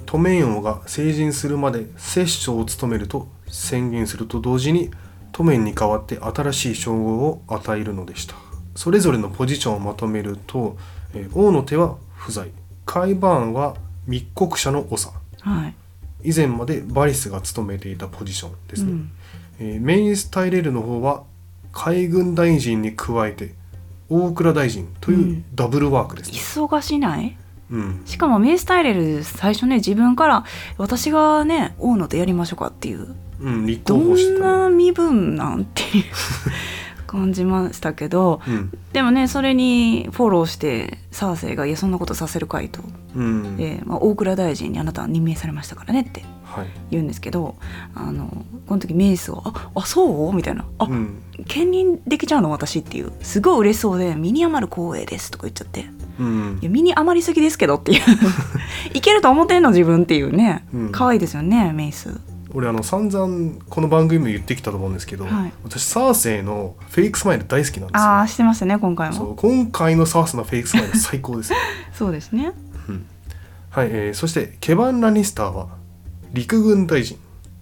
トメイン王が成人するまで摂政を務めると宣言すると同時にトメンに代わって新しい称号を与えるのでした。それぞれのポジションをまとめると、えー王の手は不在。カイバーンは密告者の長。はい。以前までバリスが務めていたポジションですね、うん。えーメインスタイレルの方は海軍大臣に加えて大蔵大臣というダブルワークですね、忙しない？うん。しかもメイスタイレル最初ね自分から私がね大野とやりましょうかっていう。うん、立ど候補してんたねな身分なんていう 感じましたけどうん。でもねそれにフォローしてサーセイが「いやそんなことさせるかい」と、うん。でまあ、大蔵大臣にあなたは任命されましたからねってはい。言うんですけどあのこの時メイスは「ああそう?」みたいな「あ、うん。兼任できちゃうの私」っていう。すごい嬉しそうで「身に余る光栄です」とか言っちゃって。うん。いや身に余りすぎですけどっていう。いけると思ってんの自分っていうね。うん。可愛いですよねメイス俺あの散々この番組も言ってきたと思うんですけど、はい。私サーセイの fake smile 大好きなんですよ。ああしてましたね今回も。そう今回のサーセイの fake smile 最高です、そうですね。うん。はい、えーそしてケバン・ラニスターは陸軍大臣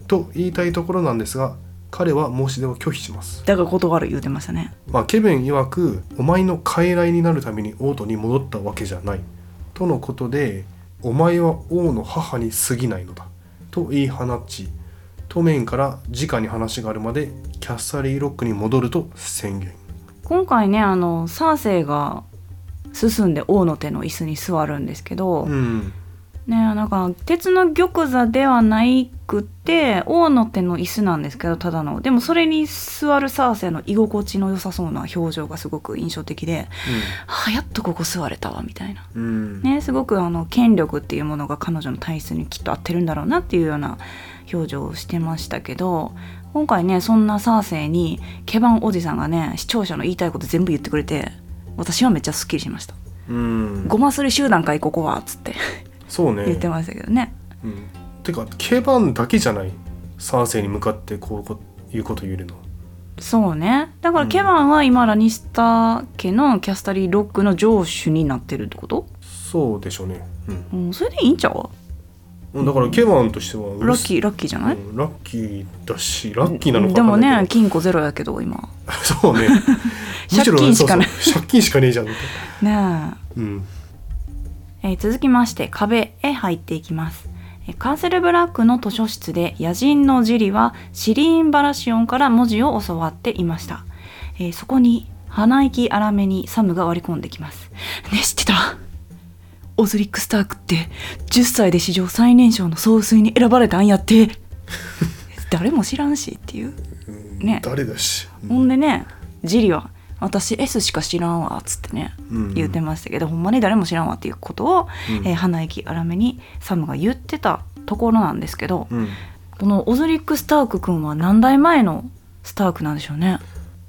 と言いたいところなんですが彼は申し出を拒否します。だから断る言うてましたね。まあ、ケバン曰くお前の傀儡になるために王都に戻ったわけじゃない。とのことでお前は王の母に過ぎないのだ。と言い放ちトメインから直に話があるまでキャッサリーロックに戻ると宣言。今回ねあのサーセイが進んで王の手の椅子に座るんですけど、うん。ねなんか鉄の玉座ではないくって王の手の椅子なんですけどただの。でもそれに座るサーセイの居心地の良さそうな表情がすごく印象的で「あやっとここ座れたわ」みたいな。うんうん。ね、すごくあの権力っていうものが彼女の体質にきっと合ってるんだろうなっていうような表情をしてましたけど今回ねそんなサーセイにケバンおじさんがね視聴者の言いたいこと全部言ってくれて私はめっちゃすっきりしました。うん「ごますり集団かいここは」っつって。そうね。言ってましたけどね。うん、てかケバンだけじゃない？サーセイに向かってこういうこと言えるの。そうね。だからケバンは今ラニスター家のキャスタリーロックの上手になってるってこと、そうでしょうね、うん。うん、それでいいんちゃう？うん、だからケバンとしてはラッキーラッキーじゃない、うんラッキーだしラッキーなのかでもね金庫ゼロやけど今。そうね。む 借金しかない。借金しかねえじゃん。ね えなうん。えー続きまして壁へ入っていきます。えーカーセル・ブラックの図書室で野人のジリはシリーン・バラシオンから文字を教わっていました。えーそこに鼻息荒めにサムが割り込んできます。ね知ってた？オズリック・スタークって10歳で史上最年少の総帥に選ばれたんやって。誰も知らんしっていう。うんね。誰だし、ほんでねジリは私 S しか知らんわっつってねうん。言ってましたけど、ほんまに誰も知らんわっていうことを、うん。えー鼻息荒めにサムが言ってたところなんですけど、うん。このオズリック・スターク君は何代前のスタークなんでしょうね。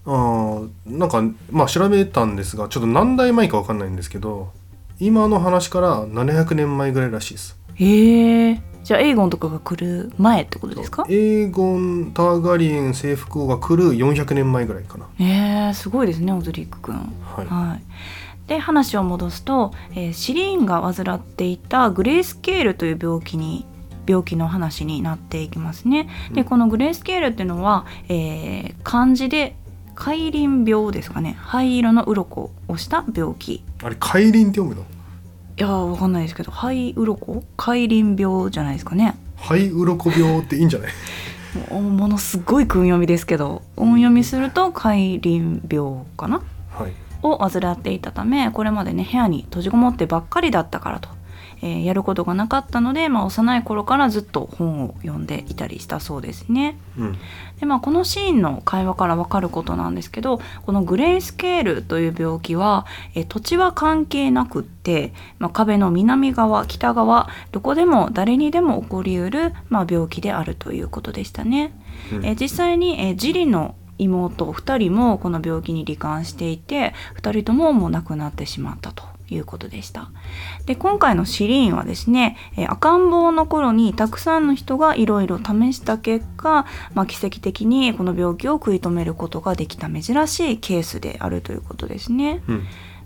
あーなんかまあ調べたんですがちょっと何代前かわかんないんですけど今の話から700年前ぐらいらしいです。へえ。じゃあエイゴンとかが来る前ってことですか？エーゴン・ターガリエン征服王が来る400年前ぐらいかな。えー、すごいですねオズリック君。はい。はい、で話を戻すと、えーシリーンが患っていたグレースケールという病気に病気の話になっていきますね。でうん。このグレースケールっていうのは、えー漢字で海鱗病ですかね。灰色の鱗をした病気。いあれ海鱗って読むの？やーわかんないですけど灰鱗？海鱗病じゃないですかね。肺鱗病っていいんじゃない？もうものすごい訓読みですけど音読みすると海鱗病かな？はい。を患っていたためこれまでね部屋に閉じこもってばっかりだったからと、えーやることがなかったので、まあ、幼い頃からずっと本を読んでいたりしたそうですね。うんでまあ、このシーンの会話から分かることなんですけどこのグレースケールという病気はえ土地は関係なくって、まあ、壁の南側北側どこでも誰にでも起こりうる、まあ、病気であるということでしたね。うんえー実際に、えージリの妹2人もこの病気に罹患していて2人とももう亡くなってしまったということでした。で今回のシリーンはですね、え赤ん坊の頃にたくさんの人がいろいろ試した結果、まあ、奇跡的にこの病気を食い止めることができた珍しいケースであるということですね。うん。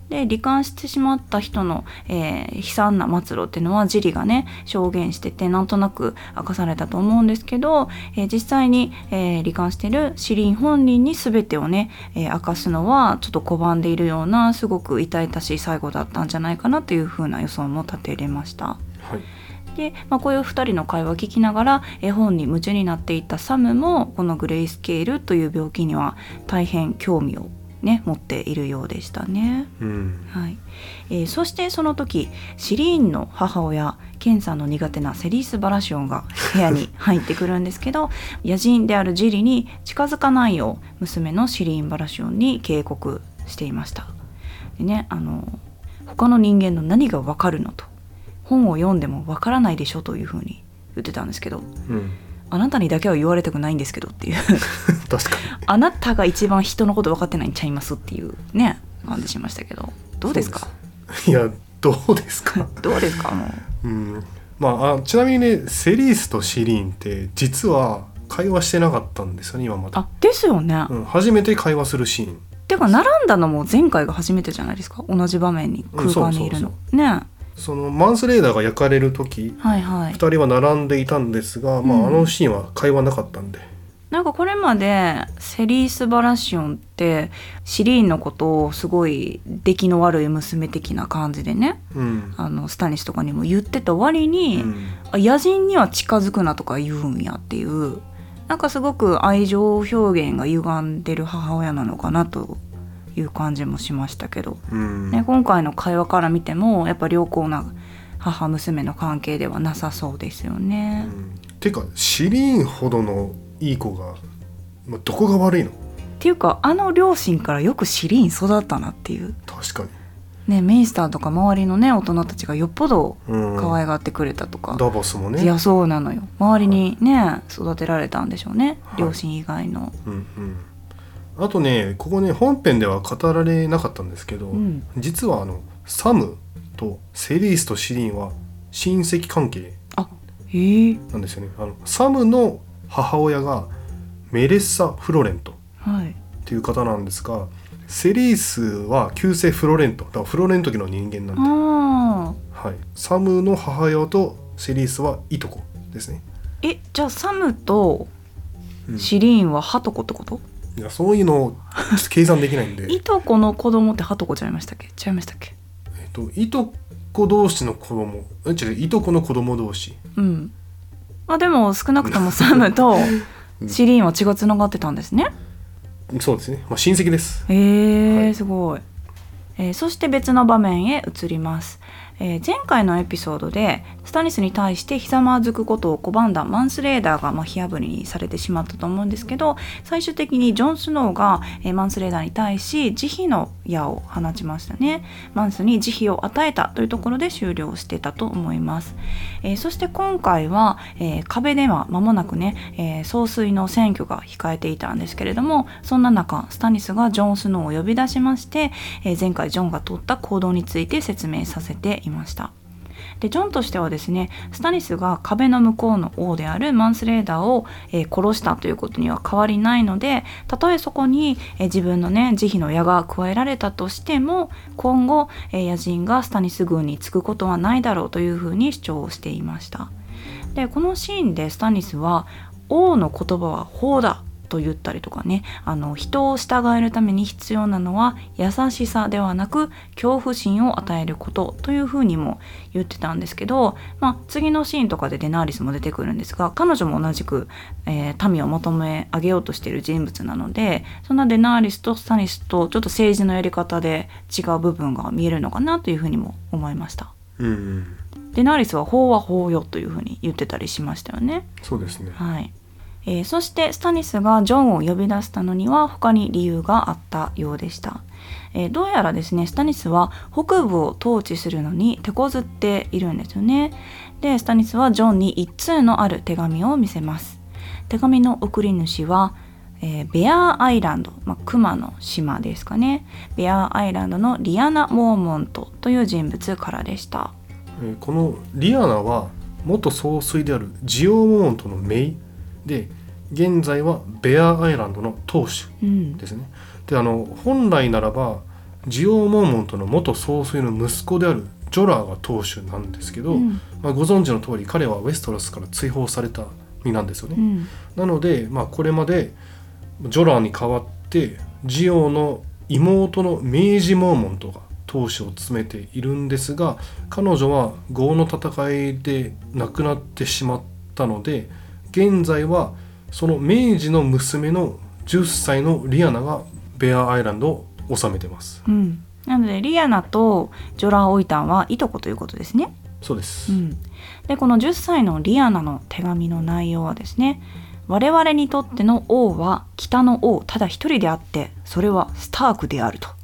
で罹患してしまった人の、えー悲惨な末路っていうのはジリがね証言しててなんとなく明かされたと思うんですけど、えー実際に、えー罹患してるシリーン本人に全てをね、えー明かすのはちょっと拒んでいるようなすごく痛々しい最後だったんじゃないかなというふうな予想も立てれました。はいで、まあ、こういう2人の会話を聞きながら絵本に夢中になっていたサムもこのグレイスケールという病気には大変興味をね持っているようでしたね。うんはいえーそしてその時シリーンの母親ケンさんの苦手なセリース・バラシオンが部屋に 入ってくるんですけど野人であるジリに近づかないよう娘のシリーン・バラシオンに警告していました。でねあの他の人間の何がわかるのと本を読んでもわからないでしょというふうに言ってたんですけどうんあなたにだけは言われたくないんですけどっていう。確かあなたが一番人のこと分かってないんちゃいますっていうね感じしましたけど。どうですか？にいやどうですか？どうですか？もううん。まああちなみにねセリースとシリーンって実は会話してなかったんですよね今まで、あですよね、うん、初めて会話するシーン。てか並んだのも前回が初めてじゃないですか？同じ場面に空間にいるの、うんねそのマンスレーダーが焼かれる時はいはい。2人は並んでいたんですが、まうん。あ、あのシーンは会話なかったんで、なんかこれまでセリース・バラシオンってシリーンのことをすごい出来の悪い娘的な感じでねうん。あのスタニスとかにも言ってた割に、うん。あ野人には近づくなとか言うんやっていうなんかすごく愛情表現が歪んでる母親なのかなという感じもしましたけど、うん。ね、今回の会話から見てもやっぱ良好な母娘の関係ではなさそうですよね。てかシリーンほどのいい子が、まあ、どこが悪いの？っていうかあの両親からよくシリーン育ったなっていう、確かに、ね、メイスターとか周りのね大人たちがよっぽどうん、可愛がってくれたとか、ダボスもね。いやそうなのよ。周りにね育てられたんでしょうね。はい。両親以外の。うんうん、あとねここね本編では語られなかったんですけど、うん。実はあのサムとセリースとシリーンは親戚関係なんですよね。あのサムの母親がメレッサ・フロレントはい。っていう方なんですがセリースは旧姓フロレント。だからフロレント家の人間なんで、あはい、サムの母親とセリースはいとこですね、ーえじゃあサムとうん。シリーンはハトコってこと、いやそういうの計算できないんで。いとこの子供ってハトコちゃいましたっけ？違いましたっけ？えっといとこ同士の子供。え違ういとこの子供同士。うん。まあでも少なくともサムと シリーンは血がつながってたんですね。そうですね、まあ、親戚です。へえ、はい。すごい、えーそして別の場面へ移ります、えー前回のエピソードでスタニスに対してひざまずくことを拒んだマンスレーダーが、ま、火あぶりにされてしまったと思うんですけど最終的にジョン・スノーが、えマンスレーダーに対し慈悲の矢を放ちましたね。マンスに慈悲を与えたというところで終了してたと思います、えーそして今回は、えー壁では間もなくね、えー総帥の選挙が控えていたんですけれどもそんな中スタニスがジョン・スノーを呼び出しまして、え前回ジョンが取った行動について説明させていました。でジョンとしてはですねスタニスが壁の向こうの王であるマンスレーダーを、えー殺したということには変わりないのでたとえそこに、えー自分のね慈悲の矢が加えられたとしても今後、えー野人がスタニス軍につくことはないだろうというふうに主張をしていました。でこのシーンでスタニスは王の言葉は法だと言ったりとかねあの人を従えるために必要なのは優しさではなく恐怖心を与えることというふうにも言ってたんですけど、まあ、次のシーンとかでデナーリスも出てくるんですが彼女も同じく、えー民を求め上げようとしている人物なのでそんなデナーリスとスタニスとちょっと政治のやり方で違う部分が見えるのかなというふうにも思いました。うんうんデナーリスは法は法よというふうに言ってたりしましたよね。そうですねはい。えーそしてスタニスがジョンを呼び出したのには他に理由があったようでした、えーどうやらですねスタニスは北部を統治するのに手こずっているんですよね。でスタニスはジョンに一通のある手紙を見せます。手紙の送り主は、えーベアーアイランド、まあ、熊の島ですかね。ベアーアイランドのリアナ・モーモントという人物からでした。えーこのリアナは元総帥であるジオモーモントの姪で現在はベアアイランドの当主うん。ですね。であの本来ならばジオ・モーモントの元総帥の息子であるジョラーが当主なんですけど、うん。まあ、ご存知の通り彼はウェストロスから追放された身なんですよね。うん。なので、まあ、これまでジョラーに代わってジオの妹の明治モーモントが当主を務めているんですが彼女は豪の戦いで亡くなってしまったので現在はその明治の娘の10歳のリアナがベアアイランドを治めてます。うん、なのでリアナとジョラー・オイタンはいとこということですね。そうです、うん、でこの10歳のリアナの手紙の内容はですね我々にとっての王は北の王ただ一人であってそれはスタークであると。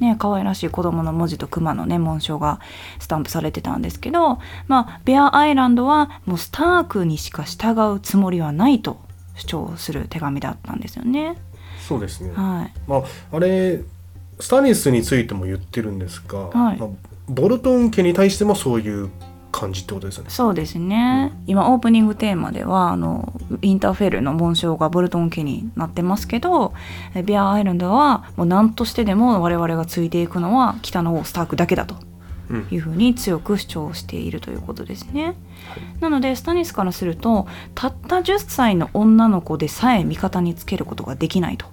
ね可愛らしい子供の文字と熊のね紋章がスタンプされてたんですけどまあベアアイランドはもうスタークにしか従うつもりはないと主張する手紙だったんですよね。そうですね。はい、まあ、あれスタニスについても言ってるんですが、はいまあ、ボルトン家に対してもそういう感じってことですよね。そうですね、今オープニングテーマではあのインターフェルの紋章がボルトン家になってますけどえビアアイランドはもう何としてでも我々がついていくのは北の王スタークだけだとうんいうふうに強く主張しているということですね。なのでスタニスからするとたった10歳の女の子でさえ味方につけることができないと。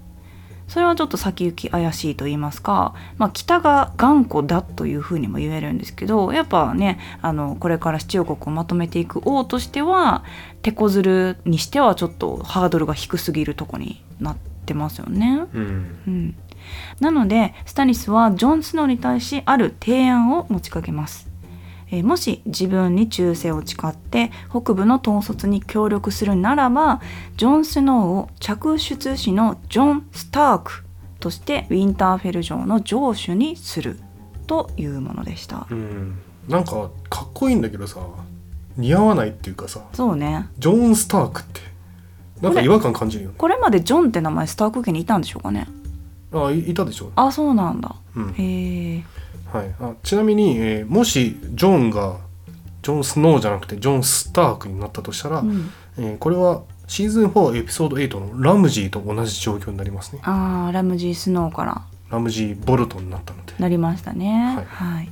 それはちょっと先行き怪しいと言いますか、まあ、北が頑固だというふうにも言えるんですけどやっぱねあのこれから七王国をまとめていく王としては手こずるにしてはちょっとハードルが低すぎるとこになってますよね。うん。うん、なのでスタニスはジョン・スノーに対しある提案を持ちかけます、えーもし自分に忠誠を誓って北部の統率に協力するならばジョン・スノーを嫡出子のジョン・スタークとしてウィンターフェル城の城主にするというものでした。うん、なんかかっこいいんだけどさ似合わないっていうかさそうね。ジョン・スタークってなんか違和感感じるよね。これまでジョンって名前スターク家にいたんでしょうかね。あいいたでしょ、あそうなんだ。うん。へえはい、あちなみに、えーもしジョンがジョン・スノーじゃなくてジョン・スタークになったとしたら、うんえーこれはシーズン4エピソード8のラムジーと同じ状況になりますねあーラムジー・スノーからラムジー・ボルトンになったのでなりましたね。はいはい。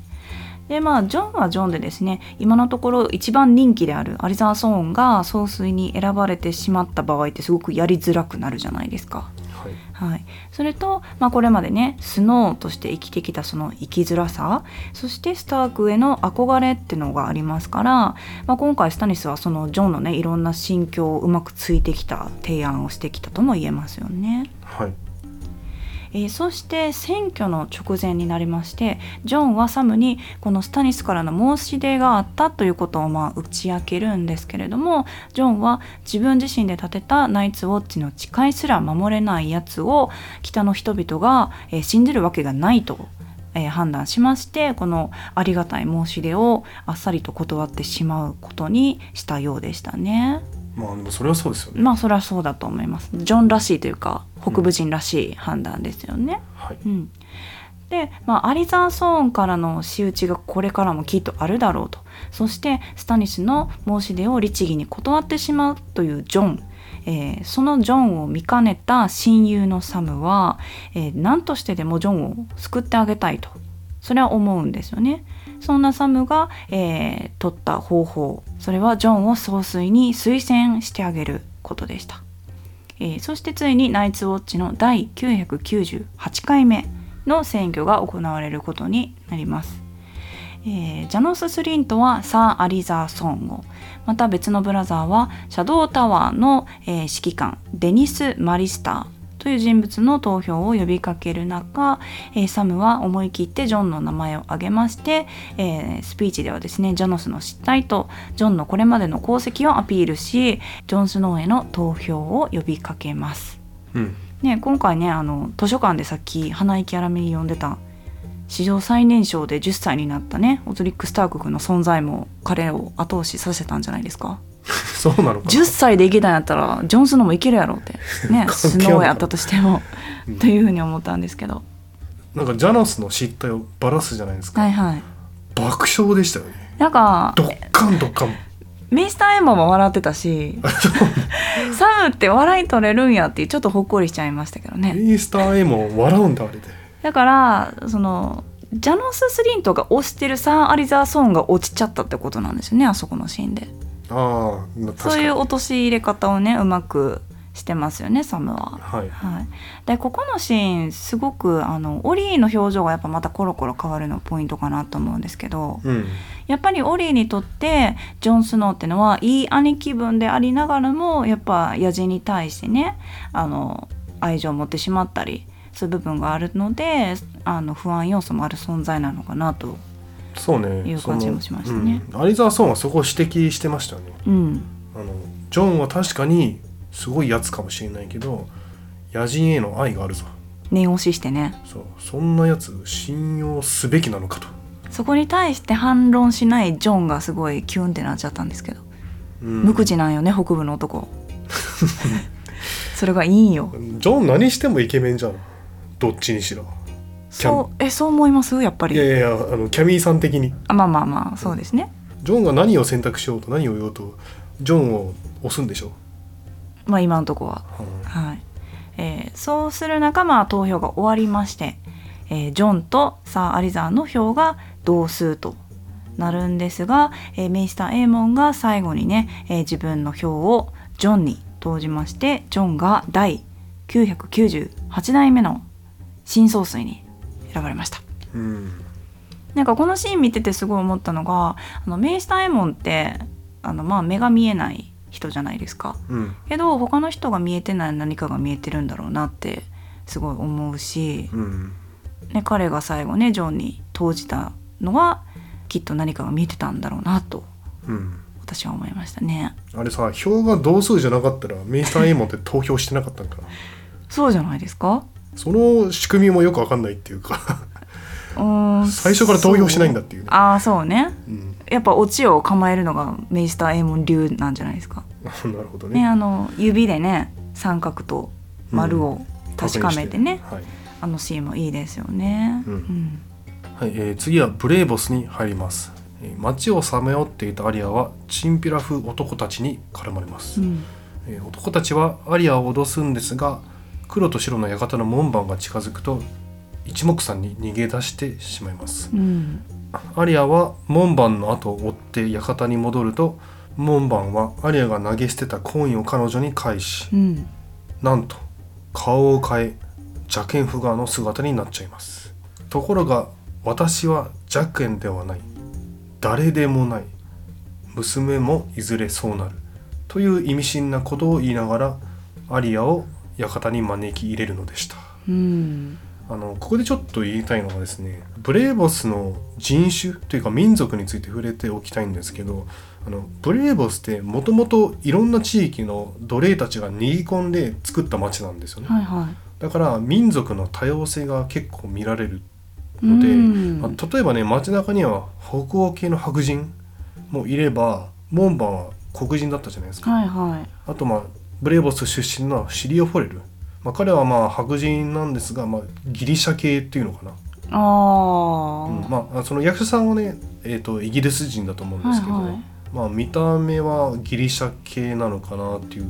でまあジョンはジョンでですね今のところ一番人気であるアリザー・ソーンが総帥に選ばれてしまった場合ってすごくやりづらくなるじゃないですか。はいはい、それと、まあ、これまでねスノーとして生きてきたその生きづらさそしてスタークへの憧れってのがありますから、まあ、今回スタニスはそのジョンのねいろんな心境をうまくついてきた提案をしてきたとも言えますよね。はいえーそして選挙の直前になりましてジョンはサムにこのスタニスからの申し出があったということをまあ打ち明けるんですけれどもジョンは自分自身で建てたナイツ・ウォッチの誓いすら守れないやつを北の人々が、えー信じるわけがないと。え判断しましてこのありがたい申し出をあっさりと断ってしまうことにしたようでしたね。まあでもそれはそうですよね、まあそれはそうだと思います。ジョンらしいというか北部人らしい判断ですよね。はい。うん、で、まあ、アリザー・ソーンからの仕打ちがこれからもきっとあるだろうと。そしてスタニスの申し出を律儀に断ってしまうというジョン、えーそのジョンを見かねた親友のサムは、えー何としてでもジョンを救ってあげたいと。それは思うんですよね。そんなサムが、えー取った方法それはジョンを総帥に推薦してあげることでした。えーそしてついにナイツ・ウォッチの第998回目の選挙が行われることになります。えージャノス・スリントはサー・アリザー・ソンをまた別のブラザーはシャドウタワーの、えー指揮官デニス・マリスターという人物の投票を呼びかける中、えーサムは思い切ってジョンの名前を挙げまして、えースピーチではですねジャノスの失態とジョンのこれまでの功績をアピールしジョン・スノーへの投票を呼びかけます。うんね、今回ねあの図書館でさっき鼻息荒めに読んでた史上最年少で10歳になったねオズリック・スターク君の存在も彼を後押しさせたんじゃないですか そうなのかな。10歳でいけたんやったらジョン・スノーもいけるやろって。ね スノーやったとしてもうん。というふうに思ったんですけど。なんかジャノスの失態をバラすじゃないですか、はいはい。爆笑でしたよね。なんかドッカンドッカン。ミスターエンマも笑ってたし サムって笑い取れるんやってちょっとほっこりしちゃいましたけどね。イースター A も笑うんだあれで。いだからそのジャノス・スリントが推してるサー・アリザー・ソーンが落ちちゃったってことなんですよねあそこのシーンであそういう落とし入れ方をねうまくしてますよねサムは。はいはい、でここのシーンすごくあのオリーの表情がやっぱまたコロコロ変わるのポイントかなと思うんですけどうんやっぱりオリーにとってジョン・スノーってのはいい兄貴分でありながらもやっぱ野人に対してねあの愛情を持ってしまったりそういう部分があるのであの不安要素もある存在なのかなと。そうね。いう感じもしましたね。うん、アリザー・ソンはそこを指摘してましたよね。うん。あのジョンは確かにすごいやつかもしれないけど野人への愛があるぞ。念押ししてね。そう。そんなやつ信用すべきなのかと、そこに対して反論しないジョンがすごいキュンってなっちゃったんですけど、うん。無口なんよね北部の男。それがいいんよ。ジョン何してもイケメンじゃん。どっちにしろそうえそう思います？やっぱり。いやいやあのキャミーさん的に。あまあまあまあそうですね。ジョンが何を選択しようと何を言おうとジョンを押すんでしょ、まあ今のとこは。うんはい、えーそうする中まあ投票が終わりまして、えージョンとサー・アリザーの票が同数となるんですが、えーメイスター・エーモンが最後にね、えー自分の票をジョンに投じましてジョンが第998代目の新総帥に選ばれました。うん。なんかこのシーン見ててすごい思ったのがあのメイスター・エーモンってあのまあ目が見えない人じゃないですか。うん。けど他の人が見えてない何かが見えてるんだろうなってすごい思うし、うん。ね、彼が最後ねジョンに投じたのはきっと何かが見えてたんだろうなとうん。私は思いましたね。あれさ票が同数じゃなかったらメイスター・エイモンって投票してなかったんかな？そうじゃないですかその仕組みもよくわかんないっていうか。最初から投票しないんだっていうね。ああそうね。うん、やっぱオチを構えるのがメイスター・エーモン流なんじゃないですか。なるほどね。ねあの指でね三角と丸を確かめてね、はい。あのシーンもいいですよね。うん。うん。はいえー次はブレーボスに入ります、えー街をさまよっていたアリアはチンピラ風男たちに絡まれます、うん。えー男たちはアリアを脅すんですが黒と白の館の門番が近づくと一目散に逃げ出してしまいます。うん。アリアは門番の後を追って館に戻ると門番はアリアが投げ捨てたコインを彼女に返しうん。なんと顔を変え邪剣フガーの姿になっちゃいます。ところが私は邪剣ではない。誰でもない。娘もいずれそうなる。という意味深なことを言いながらアリアを館に招き入れるのでした。うん。あのここでちょっと言いたいのがですねブレーボスの人種というか民族について触れておきたいんですけどあのブレーボスってもともといろんな地域の奴隷たちが逃げ込んで作った町なんですよね。はいはい。だから民族の多様性が結構見られるので、うん。まあ例えばね街中には北欧系の白人もいれば門番は黒人だったじゃないですか。はいはい。あとまあブレーボス出身のシリオ・フォレル、まあ、彼はまあ白人なんですが、まあ、ギリシャ系っていうのかな、ああ、うん。まあその役者さんはね、えー、とイギリス人だと思うんですけど、はいはい。まあ、見た目はギリシャ系なのかなっていう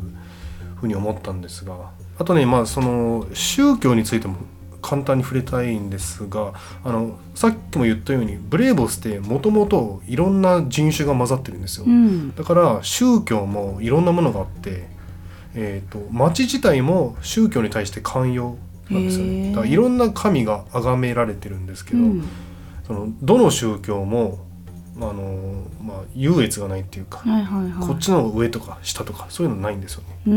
ふうに思ったんですがあとねまあその宗教についても簡単に触れたいんですがあのさっきも言ったようにブレーボスってもともといろんな人種が混ざってるんですよ。うん。だから宗教もいろんなものがあって、えー、と町自体も宗教に対して寛容なんですよね。だからいろんな神が崇められてるんですけど、うんそのどの宗教もあの、まあ、優越がないっていうか、はいはいはいこっちの上とか下とかそういうのないんですよね。うー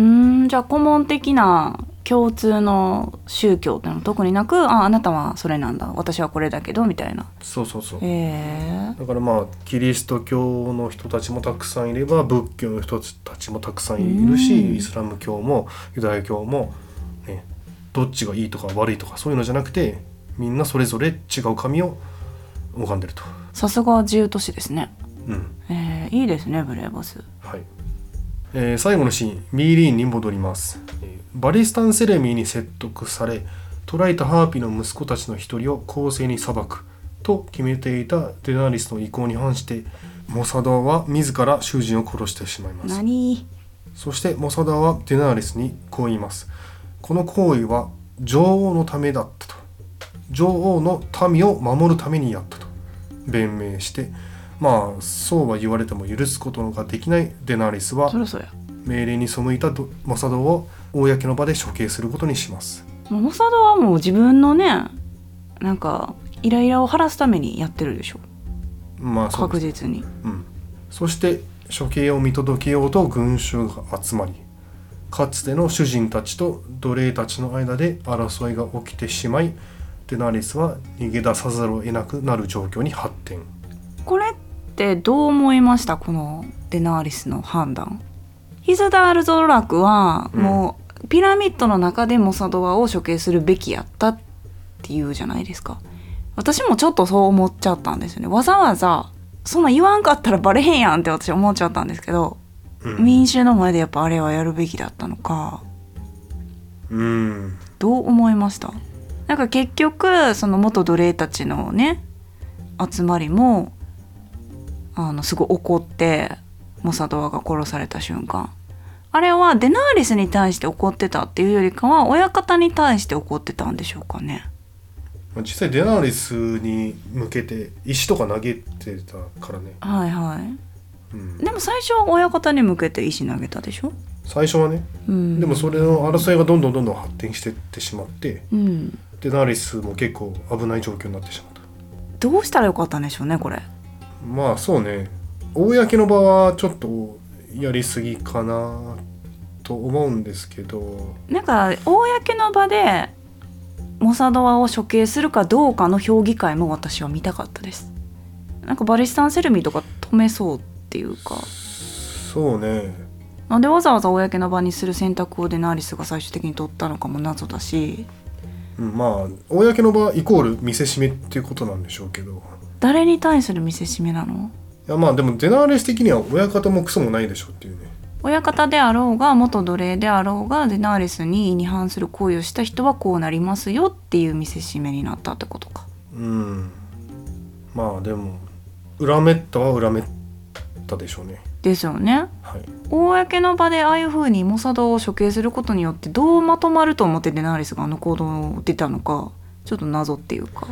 んじゃあ顧問的な共通の宗教っていうのは特になくああなたはそれなんだ私はこれだけどみたいな。そうそうそう。へえ。だからまあキリスト教の人たちもたくさんいれば仏教の人たちもたくさんいるし、うん。イスラム教もユダヤ教も、ね、どっちがいいとか悪いとかそういうのじゃなくてみんなそれぞれ違う神を拝んでると。さすが自由都市ですね。うん。えー、いいですねブレーボス。はいえー最後のシーンミーリーンに戻ります、えーバリスタン・セレミーに説得され捕らえたハーピの息子たちの一人を公正に裁くと決めていたデナーリスの意向に反してモサダは自ら囚人を殺してしまいます。何？そしてモサダはデナーリスにこう言います。この行為は女王のためだったと。女王の民を守るためにやったと弁明してまあそうは言われても許すことができないデナーリスはそりゃそうや。命令に背いたドモサドを公の場で処刑することにします。モサドはもう自分のねなんかイライラを晴らすためにやってるでしょ。まあ確実に。うん、そして処刑を見届けようと群衆が集まり。かつての主人たちと奴隷たちの間で争いが起きてしまいデナリスは逃げ出さざるを得なくなる状況に発展。これってどう思いました？このデナーリスの判断。ヒズダール・ゾロラクはうん。もうピラミッドの中でモサドアを処刑するべきやったっていうじゃないですか。私もちょっとそう思っちゃったんですよね。わざわざそんな言わんかったらバレへんやんって私思っちゃったんですけど、うん、民衆の前でやっぱあれはやるべきだったのか。うん。どう思いました？なんか結局その元奴隷たちのね集まりもあのすごい怒ってモサドアが殺された瞬間。あれはデナーリスに対して怒ってたっていうよりかは親方に対して怒ってたんでしょうかね。まあ実際デナリスに向けて石とか投げてたからね、はいはい。うん、でも最初は親方に向けて石投げたでしょ、最初はね。うん、でもそれの争いがどんどんどんどん発展していってしまってうん。デナリスも結構危ない状況になってしまった。どうしたらよかったんでしょうねこれまあそうね。公の場はちょっとやりすぎかなと思うんですけど。なんか公の場でモサドアを処刑するかどうかの評議会も私は見たかったです。なんかバリスタン・セルミとか止めそうっていうか。そうね。なんでわざわざ公の場にする選択をデナーリスが最終的に取ったのかも謎だし。うんまあ公の場イコール見せしめっていうことなんでしょうけど誰に対する見せしめなの？いやまあでもデナーレス的には親方もクソもないでしょっていうね。親方であろうが元奴隷であろうがデナーリスに違反する行為をした人はこうなりますよっていう見せしめになったってことか。うん。まあでも恨めったは恨めったでしょうね。ですよね。はい。公の場でああいう風にモサドを処刑することによってどうまとまると思ってデナーリスがあの行動を出たのかちょっと謎っていうか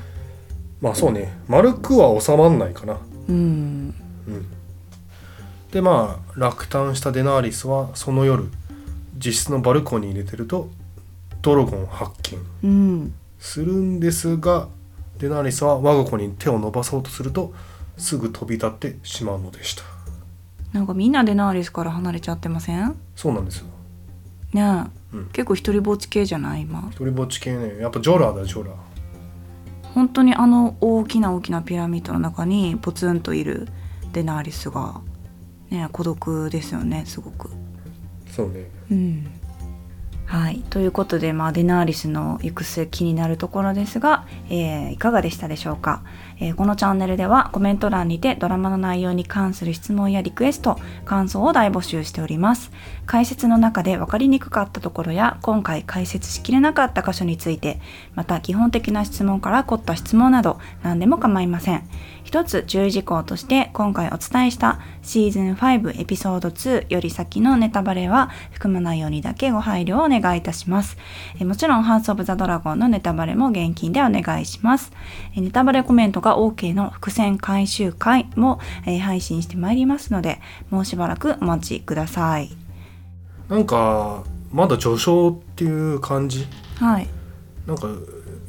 まあそうね。丸くは収まんないかな。うん。うん。でまあ落胆したデナーリスはその夜実質のバルコニーに入れてるとドラゴンを発見うん。するんですがデナーリスは我が子に手を伸ばそうとするとすぐ飛び立ってしまうのでした。なんかみんなデナーリスから離れちゃってません？そうなんですよ。ねえ、うん。結構一人ぼっち系じゃない？今一人ぼっち系ね。やっぱジョラーだジョラ。ー本当にあの大きな大きなピラミッドの中にポツンといるデナーリスがね孤独ですよねすごく。そうね。うん。はい。ということで、まあ、デナーリスの行く末気になるところですが、えーいかがでしたでしょうか、えーこのチャンネルではコメント欄にてドラマの内容に関する質問やリクエスト感想を大募集しております。解説の中で分かりにくかったところや今回解説しきれなかった箇所についてまた基本的な質問から凝った質問など何でも構いません。一つ注意事項として今回お伝えしたシーズン5エピソード2より先のネタバレは含まないようにだけご配慮をお願いいたします。えもちろんハウス・オブ・ザ・ドラゴンのネタバレも現金でお願いします。えネタバレコメントが OK の伏線回収会もえ配信してまいりますのでもうしばらくお待ちください。なんかまだ序章っていう感じ？はい。なんか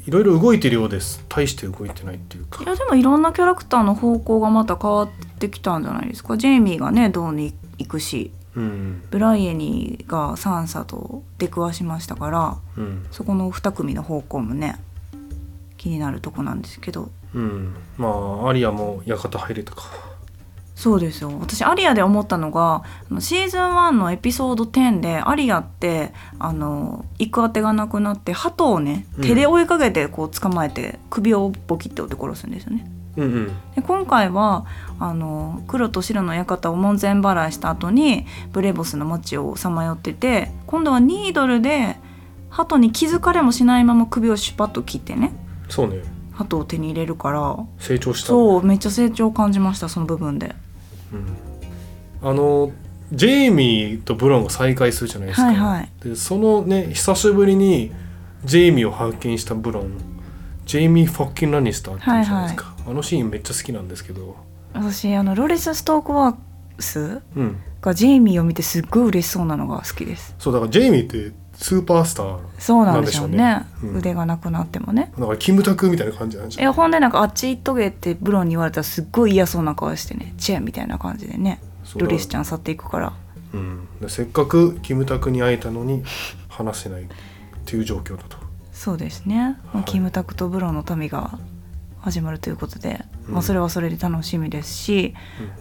いろいろ動いてるようです。大して動いてないっていうか。いやでもいろんなキャラクターの方向がまた変わってきたんじゃないですか。ジェイミーがねどうに行くしうん。ブライエニーがサンサと出くわしましたからうん。そこの2組の方向もね気になるとこなんですけどうん。まあアリアも館入れたか。そうですよ。私アリアで思ったのがシーズン1のエピソード10でアリアってあの行く当てがなくなって鳩をねうん。手で追いかけてこう捕まえて首をボキッて折って殺すんですよね。うんうん。で今回はあの黒と白の館を門前払いした後にブレボスの街をさまよってて今度はニードルで鳩に気づかれもしないまま首をシュパッと切ってね。そうね鳩を手に入れるから。成長したそうめっちゃ成長を感じましたその部分で。うん、あのジェイミーとブロンが再会するじゃないですか、はいはい。でそのね久しぶりにジェイミーを発見したブロン。ジェイミー・フォッキン・ラニスターって言うじゃないですか、あのシーンめっちゃ好きなんですけど。私あのロレス・ストークワークスうん。がジェイミーを見てすっごい嬉しそうなのが好きです。そうだからジェイミーってスーパースターそうなんでしょうね。うん。腕がなくなってもね。だからキムタクみたいな感じなんでしょいやほんでなんかあっち行っとけってブロンに言われたらすっごい嫌そうな顔してね。チェアみたいな感じでね。そうロレスちゃん去っていくから。うん、でせっかくキムタクに会えたのに話せないっていう状況だと。そうですね、はい。キムタクとブロンの民が始まるということで、うん。まあ、それはそれで楽しみですし、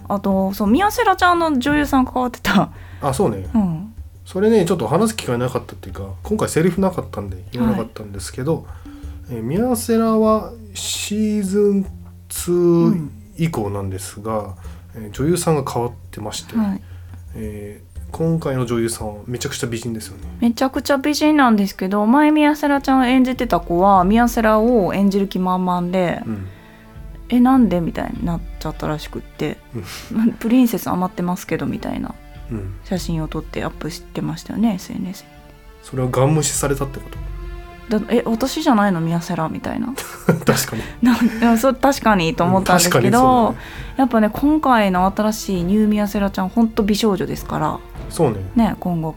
あとそう宮セラちゃんの女優さん関わってた、あそうね。うん、それねちょっと話す機会なかったっていうか今回セリフなかったんで言わなかったんですけど、えーミヤセラはシーズン2以降なんですが、えー女優さんが変わってまして、はい、えー今回の女優さんはめちゃくちゃ美人ですよね。めちゃくちゃ美人なんですけど前宮セラちゃんを演じてた子は宮セラを演じる気満々でうん「えなんで?」みたいになっちゃったらしくって「プリンセス余ってますけど」みたいな。うん、写真を撮ってアップしてましたよね SNS に。それはガン無視されたってこと？だえ私じゃないの宮セラみたいな？確かに。なそう確かにと思ったんですけど、にやっぱね今回の新しいニューミヤセラちゃんほんと美少女ですからそうね。ねね今後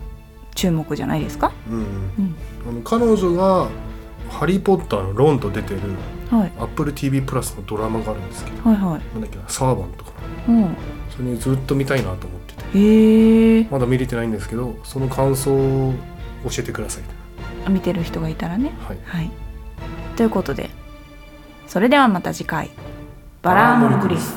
注目じゃないですか、うんうん。うん、あの彼女が「ハリー・ポッター」のロンと出てるはい。AppleTV プラスのドラマがあるんですけどはいはい。なんだっけなサーバンとかうん。それにずっと見たいなと思ってまだ見れてないんですけどその感想を教えてください。見てる人がいたらね。はい。はい。ということでそれではまた次回。バラーモンクリス